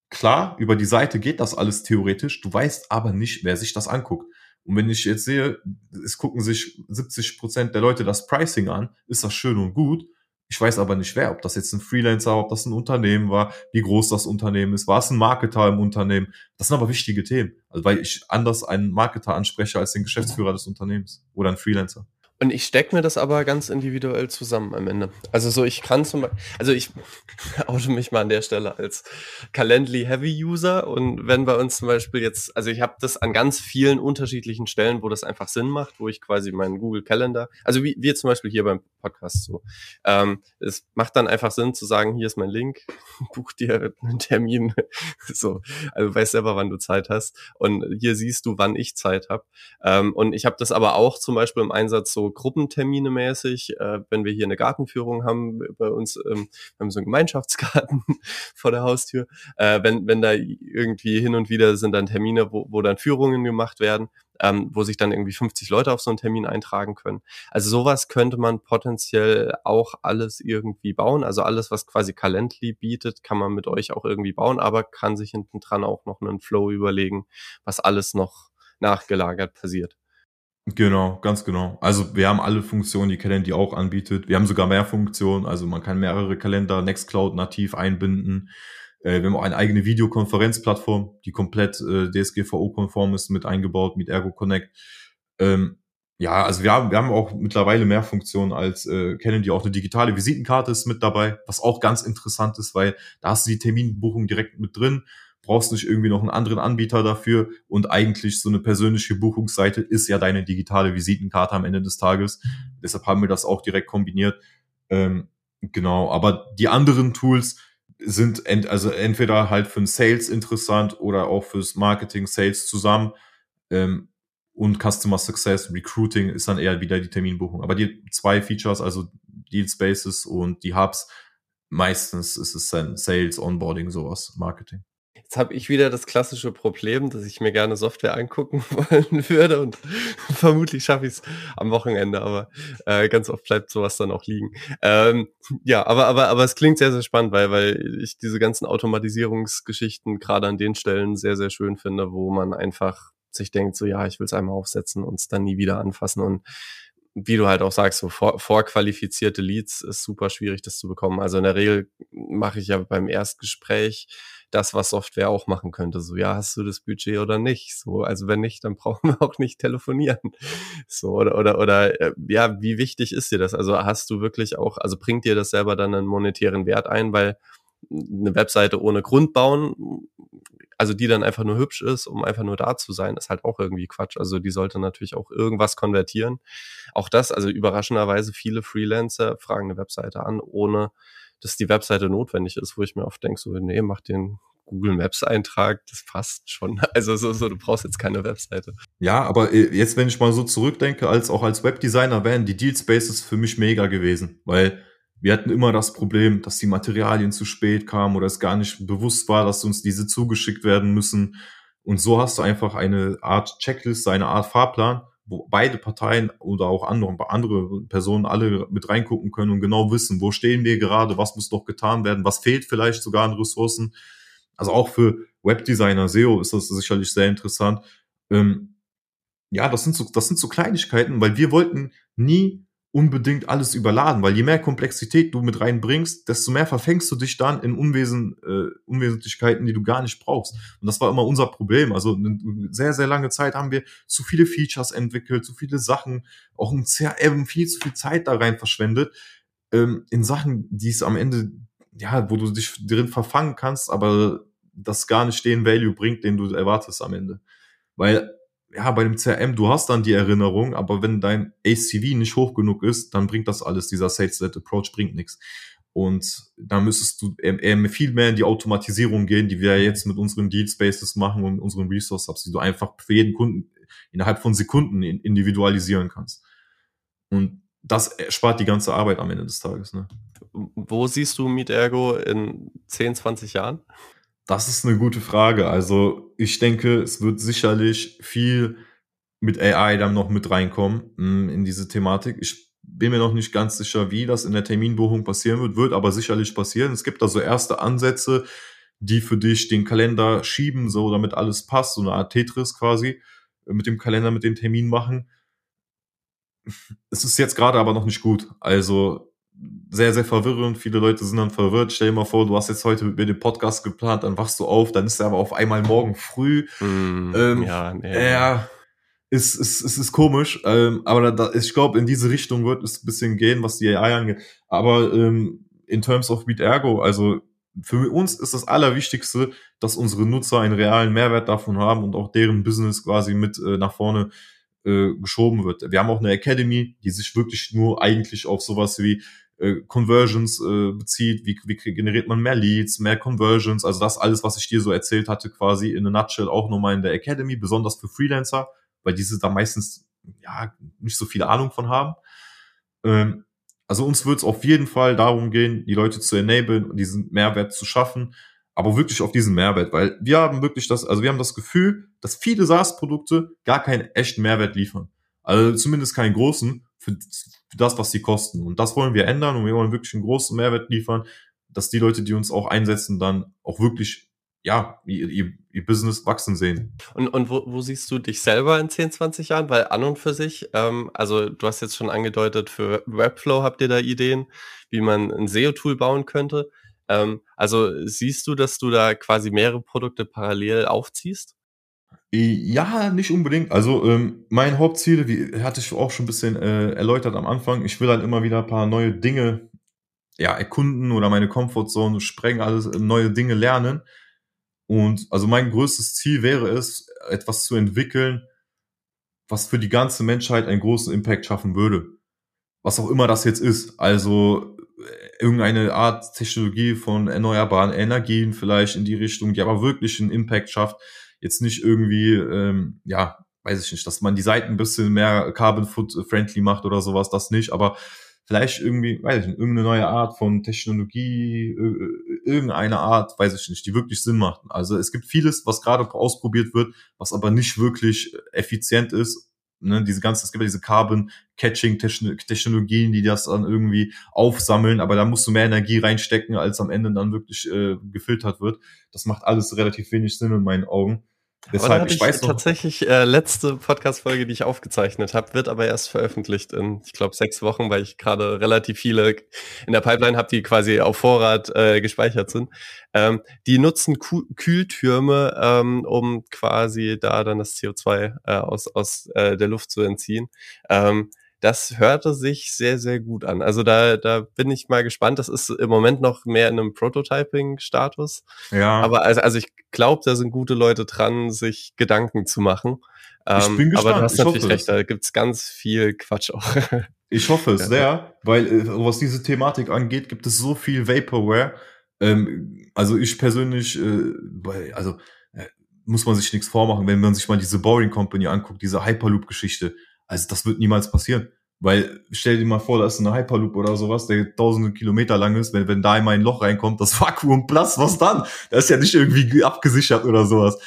klar, über die Seite geht das alles theoretisch. Du weißt aber nicht, wer sich das anguckt. Und wenn ich jetzt sehe, es gucken sich 70 Prozent der Leute das Pricing an, ist das schön und gut. Ich weiß aber nicht wer, ob das jetzt ein Freelancer, ob das ein Unternehmen war, wie groß das Unternehmen ist, war es ein Marketer im Unternehmen. Das sind aber wichtige Themen, also weil ich anders einen Marketer anspreche als den Geschäftsführer des Unternehmens oder einen Freelancer. Und ich stecke mir das aber ganz individuell zusammen am Ende. Also so, ich kann zum Beispiel, also ich oute mich mal an der Stelle als Calendly Heavy User und wenn bei uns zum Beispiel jetzt, also ich habe das an ganz vielen unterschiedlichen Stellen, wo das einfach Sinn macht, wo ich quasi meinen Google Calendar, also wie wir zum Beispiel hier beim Podcast so, ähm, es macht dann einfach Sinn zu sagen, hier ist mein Link, buch dir einen Termin, so, also weißt selber, wann du Zeit hast und hier siehst du, wann ich Zeit habe. Ähm, und ich habe das aber auch zum Beispiel im Einsatz so Gruppentermine mäßig, äh, wenn wir hier eine Gartenführung haben bei uns, ähm, wir haben so einen Gemeinschaftsgarten vor der Haustür, äh, wenn, wenn da irgendwie hin und wieder sind dann Termine, wo, wo dann Führungen gemacht werden, ähm, wo sich dann irgendwie 50 Leute auf so einen Termin eintragen können. Also sowas könnte man potenziell auch alles irgendwie bauen. Also alles, was quasi Calendly bietet, kann man mit euch auch irgendwie bauen, aber kann sich hinten dran auch noch einen Flow überlegen, was alles noch nachgelagert passiert. Genau, ganz genau. Also wir haben alle Funktionen, die Calendly auch anbietet. Wir haben sogar mehr Funktionen, also man kann mehrere Kalender Nextcloud nativ einbinden. Äh, wir haben auch eine eigene Videokonferenzplattform, die komplett äh, DSGVO-konform ist, mit eingebaut, mit Ergo Connect. Ähm, ja, also wir haben, wir haben auch mittlerweile mehr Funktionen als äh, Calendly. Auch eine digitale Visitenkarte ist mit dabei, was auch ganz interessant ist, weil da hast du die Terminbuchung direkt mit drin brauchst nicht irgendwie noch einen anderen Anbieter dafür und eigentlich so eine persönliche Buchungsseite ist ja deine digitale Visitenkarte am Ende des Tages. Deshalb haben wir das auch direkt kombiniert. Ähm, genau, aber die anderen Tools sind ent also entweder halt für den Sales interessant oder auch fürs Marketing, Sales zusammen. Ähm, und Customer Success, Recruiting ist dann eher wieder die Terminbuchung. Aber die zwei Features, also Deal Spaces und die Hubs. Meistens ist es dann Sales, Onboarding, sowas, Marketing. Jetzt habe ich wieder das klassische Problem, dass ich mir gerne Software angucken wollen würde und vermutlich schaffe ich es am Wochenende, aber äh, ganz oft bleibt sowas dann auch liegen. Ähm, ja, aber, aber, aber es klingt sehr, sehr spannend, weil, weil ich diese ganzen Automatisierungsgeschichten gerade an den Stellen sehr, sehr schön finde, wo man einfach sich denkt, so ja, ich will es einmal aufsetzen und es dann nie wieder anfassen und wie du halt auch sagst, so vor, vorqualifizierte Leads ist super schwierig, das zu bekommen. Also in der Regel mache ich ja beim Erstgespräch das, was Software auch machen könnte. So, ja, hast du das Budget oder nicht? So, also wenn nicht, dann brauchen wir auch nicht telefonieren. So, oder, oder, oder, äh, ja, wie wichtig ist dir das? Also hast du wirklich auch, also bringt dir das selber dann einen monetären Wert ein, weil eine Webseite ohne Grund bauen, also die dann einfach nur hübsch ist, um einfach nur da zu sein, ist halt auch irgendwie Quatsch. Also die sollte natürlich auch irgendwas konvertieren. Auch das, also überraschenderweise viele Freelancer fragen eine Webseite an, ohne dass die Webseite notwendig ist, wo ich mir oft denke, so, nee, mach den Google Maps Eintrag, das passt schon. Also so, so, du brauchst jetzt keine Webseite. Ja, aber äh, jetzt, wenn ich mal so zurückdenke, als auch als Webdesigner wären die Deal Spaces für mich mega gewesen, weil wir hatten immer das Problem, dass die Materialien zu spät kamen oder es gar nicht bewusst war, dass uns diese zugeschickt werden müssen. Und so hast du einfach eine Art Checkliste, eine Art Fahrplan, wo beide Parteien oder auch andere, andere Personen alle mit reingucken können und genau wissen, wo stehen wir gerade, was muss noch getan werden, was fehlt vielleicht sogar an Ressourcen. Also auch für Webdesigner, SEO ist das sicherlich sehr interessant. Ähm, ja, das sind so, das sind so Kleinigkeiten, weil wir wollten nie unbedingt alles überladen, weil je mehr Komplexität du mit reinbringst, desto mehr verfängst du dich dann in Unwesen, äh, Unwesentlichkeiten, die du gar nicht brauchst. Und das war immer unser Problem. Also eine sehr, sehr lange Zeit haben wir zu viele Features entwickelt, zu viele Sachen, auch ein CRM, viel zu viel Zeit da rein verschwendet, ähm, in Sachen, die es am Ende, ja, wo du dich drin verfangen kannst, aber das gar nicht den Value bringt, den du erwartest am Ende. Weil ja, bei dem CRM, du hast dann die Erinnerung, aber wenn dein ACV nicht hoch genug ist, dann bringt das alles, dieser Sales-led Approach bringt nichts. Und da müsstest du eher viel mehr in die Automatisierung gehen, die wir jetzt mit unseren Deal Spaces machen und unseren Resource Hubs, die du einfach für jeden Kunden innerhalb von Sekunden individualisieren kannst. Und das spart die ganze Arbeit am Ende des Tages. Ne? Wo siehst du Meet Ergo in 10, 20 Jahren? Das ist eine gute Frage. Also ich denke, es wird sicherlich viel mit AI dann noch mit reinkommen mm, in diese Thematik. Ich bin mir noch nicht ganz sicher, wie das in der Terminbuchung passieren wird, wird aber sicherlich passieren. Es gibt also erste Ansätze, die für dich den Kalender schieben, so damit alles passt, so eine Art Tetris quasi, mit dem Kalender, mit dem Termin machen. Es ist jetzt gerade aber noch nicht gut. Also sehr, sehr verwirrend. Viele Leute sind dann verwirrt. Stell dir mal vor, du hast jetzt heute mit mir den Podcast geplant, dann wachst du auf, dann ist er aber auf einmal morgen früh. Mm, ähm, ja, nee. ja, ist, ist, ist, ist komisch. Ähm, aber da, ich glaube, in diese Richtung wird es ein bisschen gehen, was die AI angeht. Aber ähm, in terms of Beat Ergo, also für uns ist das Allerwichtigste, dass unsere Nutzer einen realen Mehrwert davon haben und auch deren Business quasi mit äh, nach vorne äh, geschoben wird. Wir haben auch eine Academy, die sich wirklich nur eigentlich auf sowas wie äh, Conversions äh, bezieht, wie, wie generiert man mehr Leads, mehr Conversions, also das alles, was ich dir so erzählt hatte, quasi in a nutshell auch nochmal in der Academy, besonders für Freelancer, weil diese da meistens ja nicht so viel Ahnung von haben. Ähm, also uns wird es auf jeden Fall darum gehen, die Leute zu enablen und diesen Mehrwert zu schaffen, aber wirklich auf diesen Mehrwert, weil wir haben wirklich das, also wir haben das Gefühl, dass viele SaaS-Produkte gar keinen echten Mehrwert liefern. Also zumindest keinen großen für, für das, was sie kosten. Und das wollen wir ändern und wir wollen wirklich einen großen Mehrwert liefern, dass die Leute, die uns auch einsetzen, dann auch wirklich ja, ihr, ihr, ihr Business wachsen sehen. Und, und wo, wo siehst du dich selber in 10, 20 Jahren? Weil an und für sich, ähm, also du hast jetzt schon angedeutet, für Webflow habt ihr da Ideen, wie man ein SEO-Tool bauen könnte. Ähm, also siehst du, dass du da quasi mehrere Produkte parallel aufziehst? Ja, nicht unbedingt. Also ähm, mein Hauptziel, wie hatte ich auch schon ein bisschen äh, erläutert am Anfang, ich will halt immer wieder ein paar neue Dinge ja, erkunden oder meine Comfortzone sprengen, alles äh, neue Dinge lernen. Und also mein größtes Ziel wäre es, etwas zu entwickeln, was für die ganze Menschheit einen großen Impact schaffen würde. Was auch immer das jetzt ist. Also äh, irgendeine Art Technologie von erneuerbaren Energien vielleicht in die Richtung, die aber wirklich einen Impact schafft jetzt nicht irgendwie, ähm, ja, weiß ich nicht, dass man die Seiten ein bisschen mehr carbon foot friendly macht oder sowas, das nicht, aber vielleicht irgendwie, weiß ich nicht, irgendeine neue Art von Technologie, irgendeine Art, weiß ich nicht, die wirklich Sinn macht. Also es gibt vieles, was gerade ausprobiert wird, was aber nicht wirklich effizient ist ne, diese ganzen, es gibt ja diese Carbon-Catching-Technologien, die das dann irgendwie aufsammeln, aber da musst du mehr Energie reinstecken, als am Ende dann wirklich äh, gefiltert wird. Das macht alles relativ wenig Sinn in meinen Augen. Deshalb, ich, ich weiß tatsächlich äh, letzte Podcast-Folge, die ich aufgezeichnet habe, wird aber erst veröffentlicht in, ich glaube, sechs Wochen, weil ich gerade relativ viele in der Pipeline habe, die quasi auf Vorrat äh, gespeichert sind. Ähm, die nutzen Ku Kühltürme, ähm, um quasi da dann das CO2 äh, aus, aus äh, der Luft zu entziehen. Ähm, das hörte sich sehr, sehr gut an. Also da, da bin ich mal gespannt. Das ist im Moment noch mehr in einem Prototyping-Status. Ja. Aber also, also ich glaube, da sind gute Leute dran, sich Gedanken zu machen. Ich bin ähm, gespannt. Aber du hast ich natürlich recht, da gibt's ganz viel Quatsch auch. Ich hoffe es ja. sehr, weil äh, was diese Thematik angeht, gibt es so viel Vaporware. Ähm, also ich persönlich, äh, also äh, muss man sich nichts vormachen, wenn man sich mal diese Boring Company anguckt, diese Hyperloop-Geschichte also das wird niemals passieren. Weil stell dir mal vor, da ist eine Hyperloop oder sowas, der tausende Kilometer lang ist, wenn, wenn da einmal ein Loch reinkommt, das Vakuum platzt, was dann? Das ist ja nicht irgendwie abgesichert oder sowas.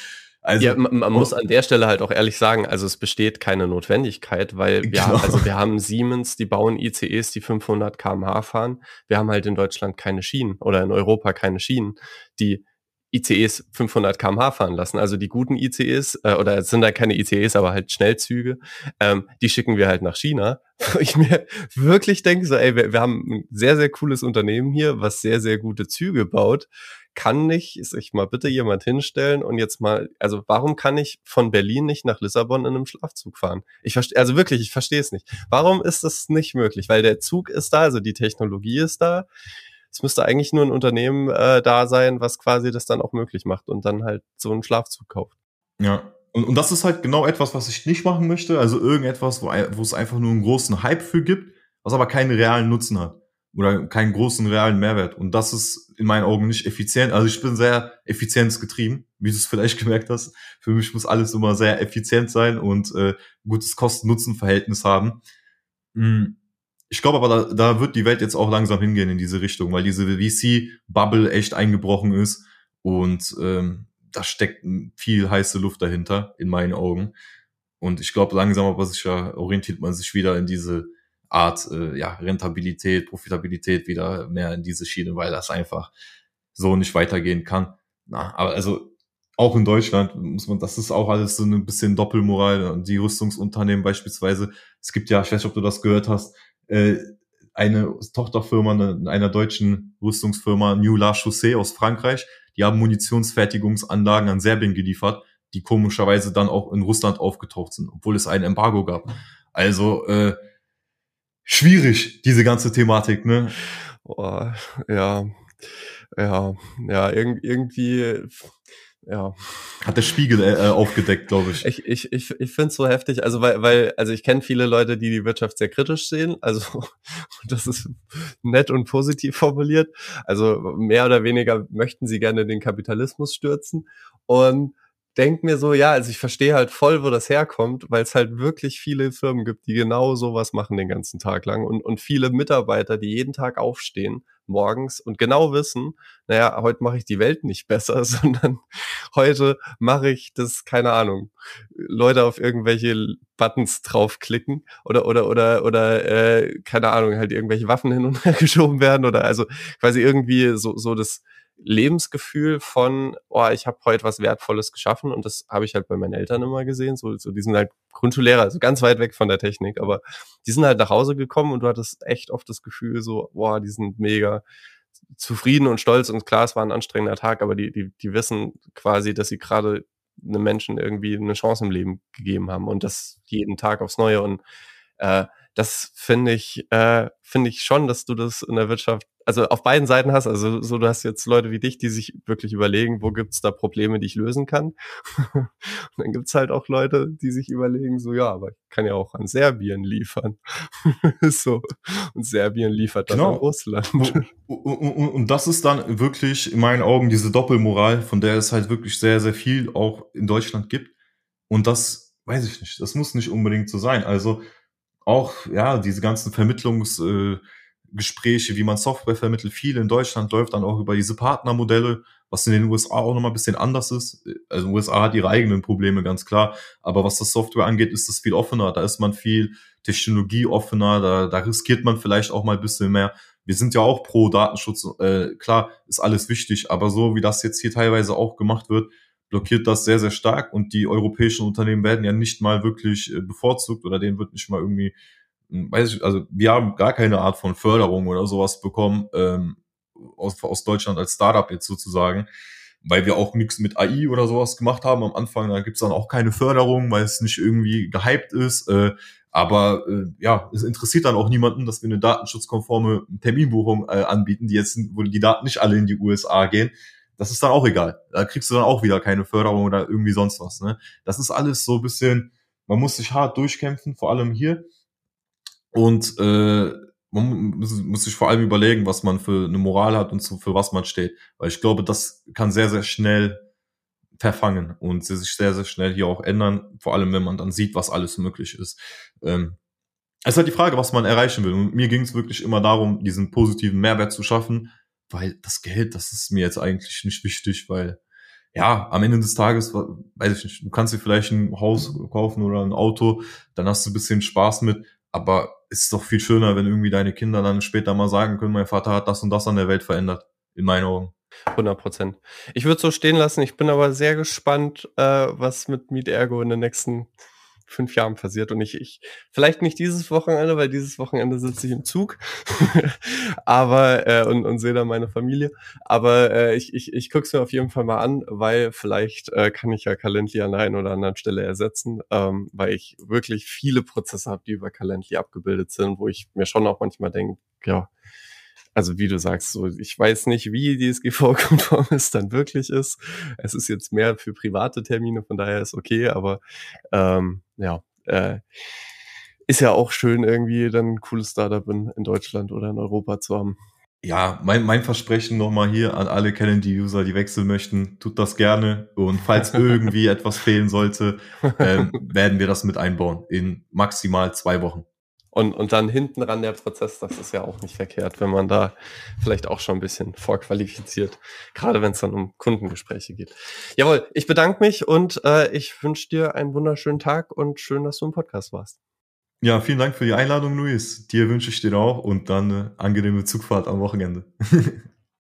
Also, ja, man, man muss an der Stelle halt auch ehrlich sagen, also es besteht keine Notwendigkeit, weil wir, genau. haben, also wir haben Siemens, die bauen ICEs, die 500 kmh fahren. Wir haben halt in Deutschland keine Schienen oder in Europa keine Schienen, die ICEs 500 kmh fahren lassen. Also die guten ICEs, äh, oder es sind da keine ICEs, aber halt Schnellzüge, ähm, die schicken wir halt nach China. Ich mir wirklich denke, so, ey, wir, wir haben ein sehr, sehr cooles Unternehmen hier, was sehr, sehr gute Züge baut. Kann nicht sich mal bitte jemand hinstellen und jetzt mal, also warum kann ich von Berlin nicht nach Lissabon in einem Schlafzug fahren? Ich verstehe, also wirklich, ich verstehe es nicht. Warum ist das nicht möglich? Weil der Zug ist da, also die Technologie ist da es müsste eigentlich nur ein Unternehmen äh, da sein, was quasi das dann auch möglich macht und dann halt so einen Schlafzug kauft. Ja. Und, und das ist halt genau etwas, was ich nicht machen möchte. Also irgendetwas, wo, wo es einfach nur einen großen Hype für gibt, was aber keinen realen Nutzen hat. Oder keinen großen realen Mehrwert. Und das ist in meinen Augen nicht effizient. Also ich bin sehr effizienzgetrieben, wie du es vielleicht gemerkt hast. Für mich muss alles immer sehr effizient sein und äh, gutes Kosten-Nutzen-Verhältnis haben. Mhm ich glaube aber, da, da wird die Welt jetzt auch langsam hingehen in diese Richtung, weil diese VC-Bubble echt eingebrochen ist und ähm, da steckt viel heiße Luft dahinter, in meinen Augen. Und ich glaube, langsam aber sicher orientiert man sich wieder in diese Art äh, ja, Rentabilität, Profitabilität wieder mehr in diese Schiene, weil das einfach so nicht weitergehen kann. Na, aber also auch in Deutschland muss man, das ist auch alles so ein bisschen Doppelmoral. Und die Rüstungsunternehmen beispielsweise, es gibt ja, ich weiß nicht, ob du das gehört hast, äh, eine Tochterfirma einer deutschen Rüstungsfirma New La Chaussee aus Frankreich. Die haben Munitionsfertigungsanlagen an Serbien geliefert, die komischerweise dann auch in Russland aufgetaucht sind, obwohl es ein Embargo gab. Also äh, schwierig, diese ganze Thematik, ne? Boah, ja, ja, ja, irg irgendwie ja. Hat der Spiegel äh, äh aufgedeckt, glaube ich. Ich, ich, ich, ich finde es so heftig, also weil, weil, also ich kenne viele Leute, die die Wirtschaft sehr kritisch sehen, also das ist nett und positiv formuliert. Also mehr oder weniger möchten sie gerne den Kapitalismus stürzen und denk mir so, ja, also ich verstehe halt voll, wo das herkommt, weil es halt wirklich viele Firmen gibt, die genau sowas machen den ganzen Tag lang und, und viele Mitarbeiter, die jeden Tag aufstehen morgens und genau wissen, naja, heute mache ich die Welt nicht besser, sondern heute mache ich das, keine Ahnung, Leute auf irgendwelche Buttons draufklicken oder oder oder oder äh, keine Ahnung, halt irgendwelche Waffen hin und her geschoben werden oder also quasi irgendwie so so das Lebensgefühl von, oh, ich habe heute was Wertvolles geschaffen und das habe ich halt bei meinen Eltern immer gesehen. So, so die sind halt Grundschullehrer, also ganz weit weg von der Technik, aber die sind halt nach Hause gekommen und du hattest echt oft das Gefühl so, boah, die sind mega zufrieden und stolz und klar, es war ein anstrengender Tag, aber die, die, die wissen quasi, dass sie gerade einem Menschen irgendwie eine Chance im Leben gegeben haben und das jeden Tag aufs Neue und äh, das finde ich, äh, finde ich schon, dass du das in der Wirtschaft also auf beiden Seiten hast, also so du hast jetzt Leute wie dich, die sich wirklich überlegen, wo gibt's da Probleme, die ich lösen kann. und dann gibt's halt auch Leute, die sich überlegen, so ja, aber ich kann ja auch an Serbien liefern. so. Und Serbien liefert dann genau. an Russland. Und, und, und, das ist dann wirklich in meinen Augen diese Doppelmoral, von der es halt wirklich sehr, sehr viel auch in Deutschland gibt. Und das weiß ich nicht, das muss nicht unbedingt so sein. Also auch, ja, diese ganzen Vermittlungsgespräche, äh, wie man Software vermittelt, viel in Deutschland läuft dann auch über diese Partnermodelle, was in den USA auch nochmal ein bisschen anders ist. Also USA hat ihre eigenen Probleme, ganz klar. Aber was das Software angeht, ist das viel offener. Da ist man viel technologieoffener, da, da riskiert man vielleicht auch mal ein bisschen mehr. Wir sind ja auch pro Datenschutz, äh, klar, ist alles wichtig, aber so wie das jetzt hier teilweise auch gemacht wird, blockiert das sehr, sehr stark und die europäischen Unternehmen werden ja nicht mal wirklich äh, bevorzugt oder denen wird nicht mal irgendwie, weiß ich, also wir haben gar keine Art von Förderung oder sowas bekommen ähm, aus, aus Deutschland als Startup jetzt sozusagen, weil wir auch nichts mit AI oder sowas gemacht haben am Anfang. Da gibt's dann auch keine Förderung, weil es nicht irgendwie gehypt ist. Äh, aber äh, ja, es interessiert dann auch niemanden, dass wir eine datenschutzkonforme Terminbuchung äh, anbieten, die jetzt, wo die Daten nicht alle in die USA gehen. Das ist dann auch egal. Da kriegst du dann auch wieder keine Förderung oder irgendwie sonst was. Ne? Das ist alles so bisschen, man muss sich hart durchkämpfen, vor allem hier. Und äh, man muss, muss sich vor allem überlegen, was man für eine Moral hat und so, für was man steht. Weil ich glaube, das kann sehr, sehr schnell verfangen und sie sich sehr, sehr schnell hier auch ändern, vor allem wenn man dann sieht, was alles möglich ist. Ähm, es ist halt die Frage, was man erreichen will. Und mir ging es wirklich immer darum, diesen positiven Mehrwert zu schaffen, weil das Geld, das ist mir jetzt eigentlich nicht wichtig, weil ja, am Ende des Tages, weiß ich nicht, du kannst dir vielleicht ein Haus kaufen oder ein Auto, dann hast du ein bisschen Spaß mit, aber ist doch viel schöner, wenn irgendwie deine Kinder dann später mal sagen können, mein Vater hat das und das an der Welt verändert, in meinen Augen. 100 Prozent. Ich würde so stehen lassen. Ich bin aber sehr gespannt, äh, was mit Meet Ergo in den nächsten fünf Jahren passiert. Und ich, ich, vielleicht nicht dieses Wochenende, weil dieses Wochenende sitze ich im Zug. aber, äh, und, und sehe da meine Familie. Aber äh, ich, ich, ich gucke es mir auf jeden Fall mal an, weil vielleicht äh, kann ich ja Calendly an der einen oder anderen Stelle ersetzen, ähm, weil ich wirklich viele Prozesse habe, die über Calendly abgebildet sind, wo ich mir schon auch manchmal denke, ja, also wie du sagst, so ich weiß nicht, wie DSGV-konform es dann wirklich ist. Es ist jetzt mehr für private Termine, von daher ist okay, aber ähm, ja, äh, ist ja auch schön, irgendwie dann ein cooles Startup in, in Deutschland oder in Europa zu haben. Ja, mein, mein Versprechen nochmal hier an alle Calendly-User, die wechseln möchten, tut das gerne. Und falls irgendwie etwas fehlen sollte, ähm, werden wir das mit einbauen in maximal zwei Wochen. Und, und dann hinten ran der Prozess, das ist ja auch nicht verkehrt, wenn man da vielleicht auch schon ein bisschen vorqualifiziert, gerade wenn es dann um Kundengespräche geht. Jawohl, ich bedanke mich und äh, ich wünsche dir einen wunderschönen Tag und schön, dass du im Podcast warst. Ja, vielen Dank für die Einladung, Luis. Dir wünsche ich dir auch und dann eine angenehme Zugfahrt am Wochenende.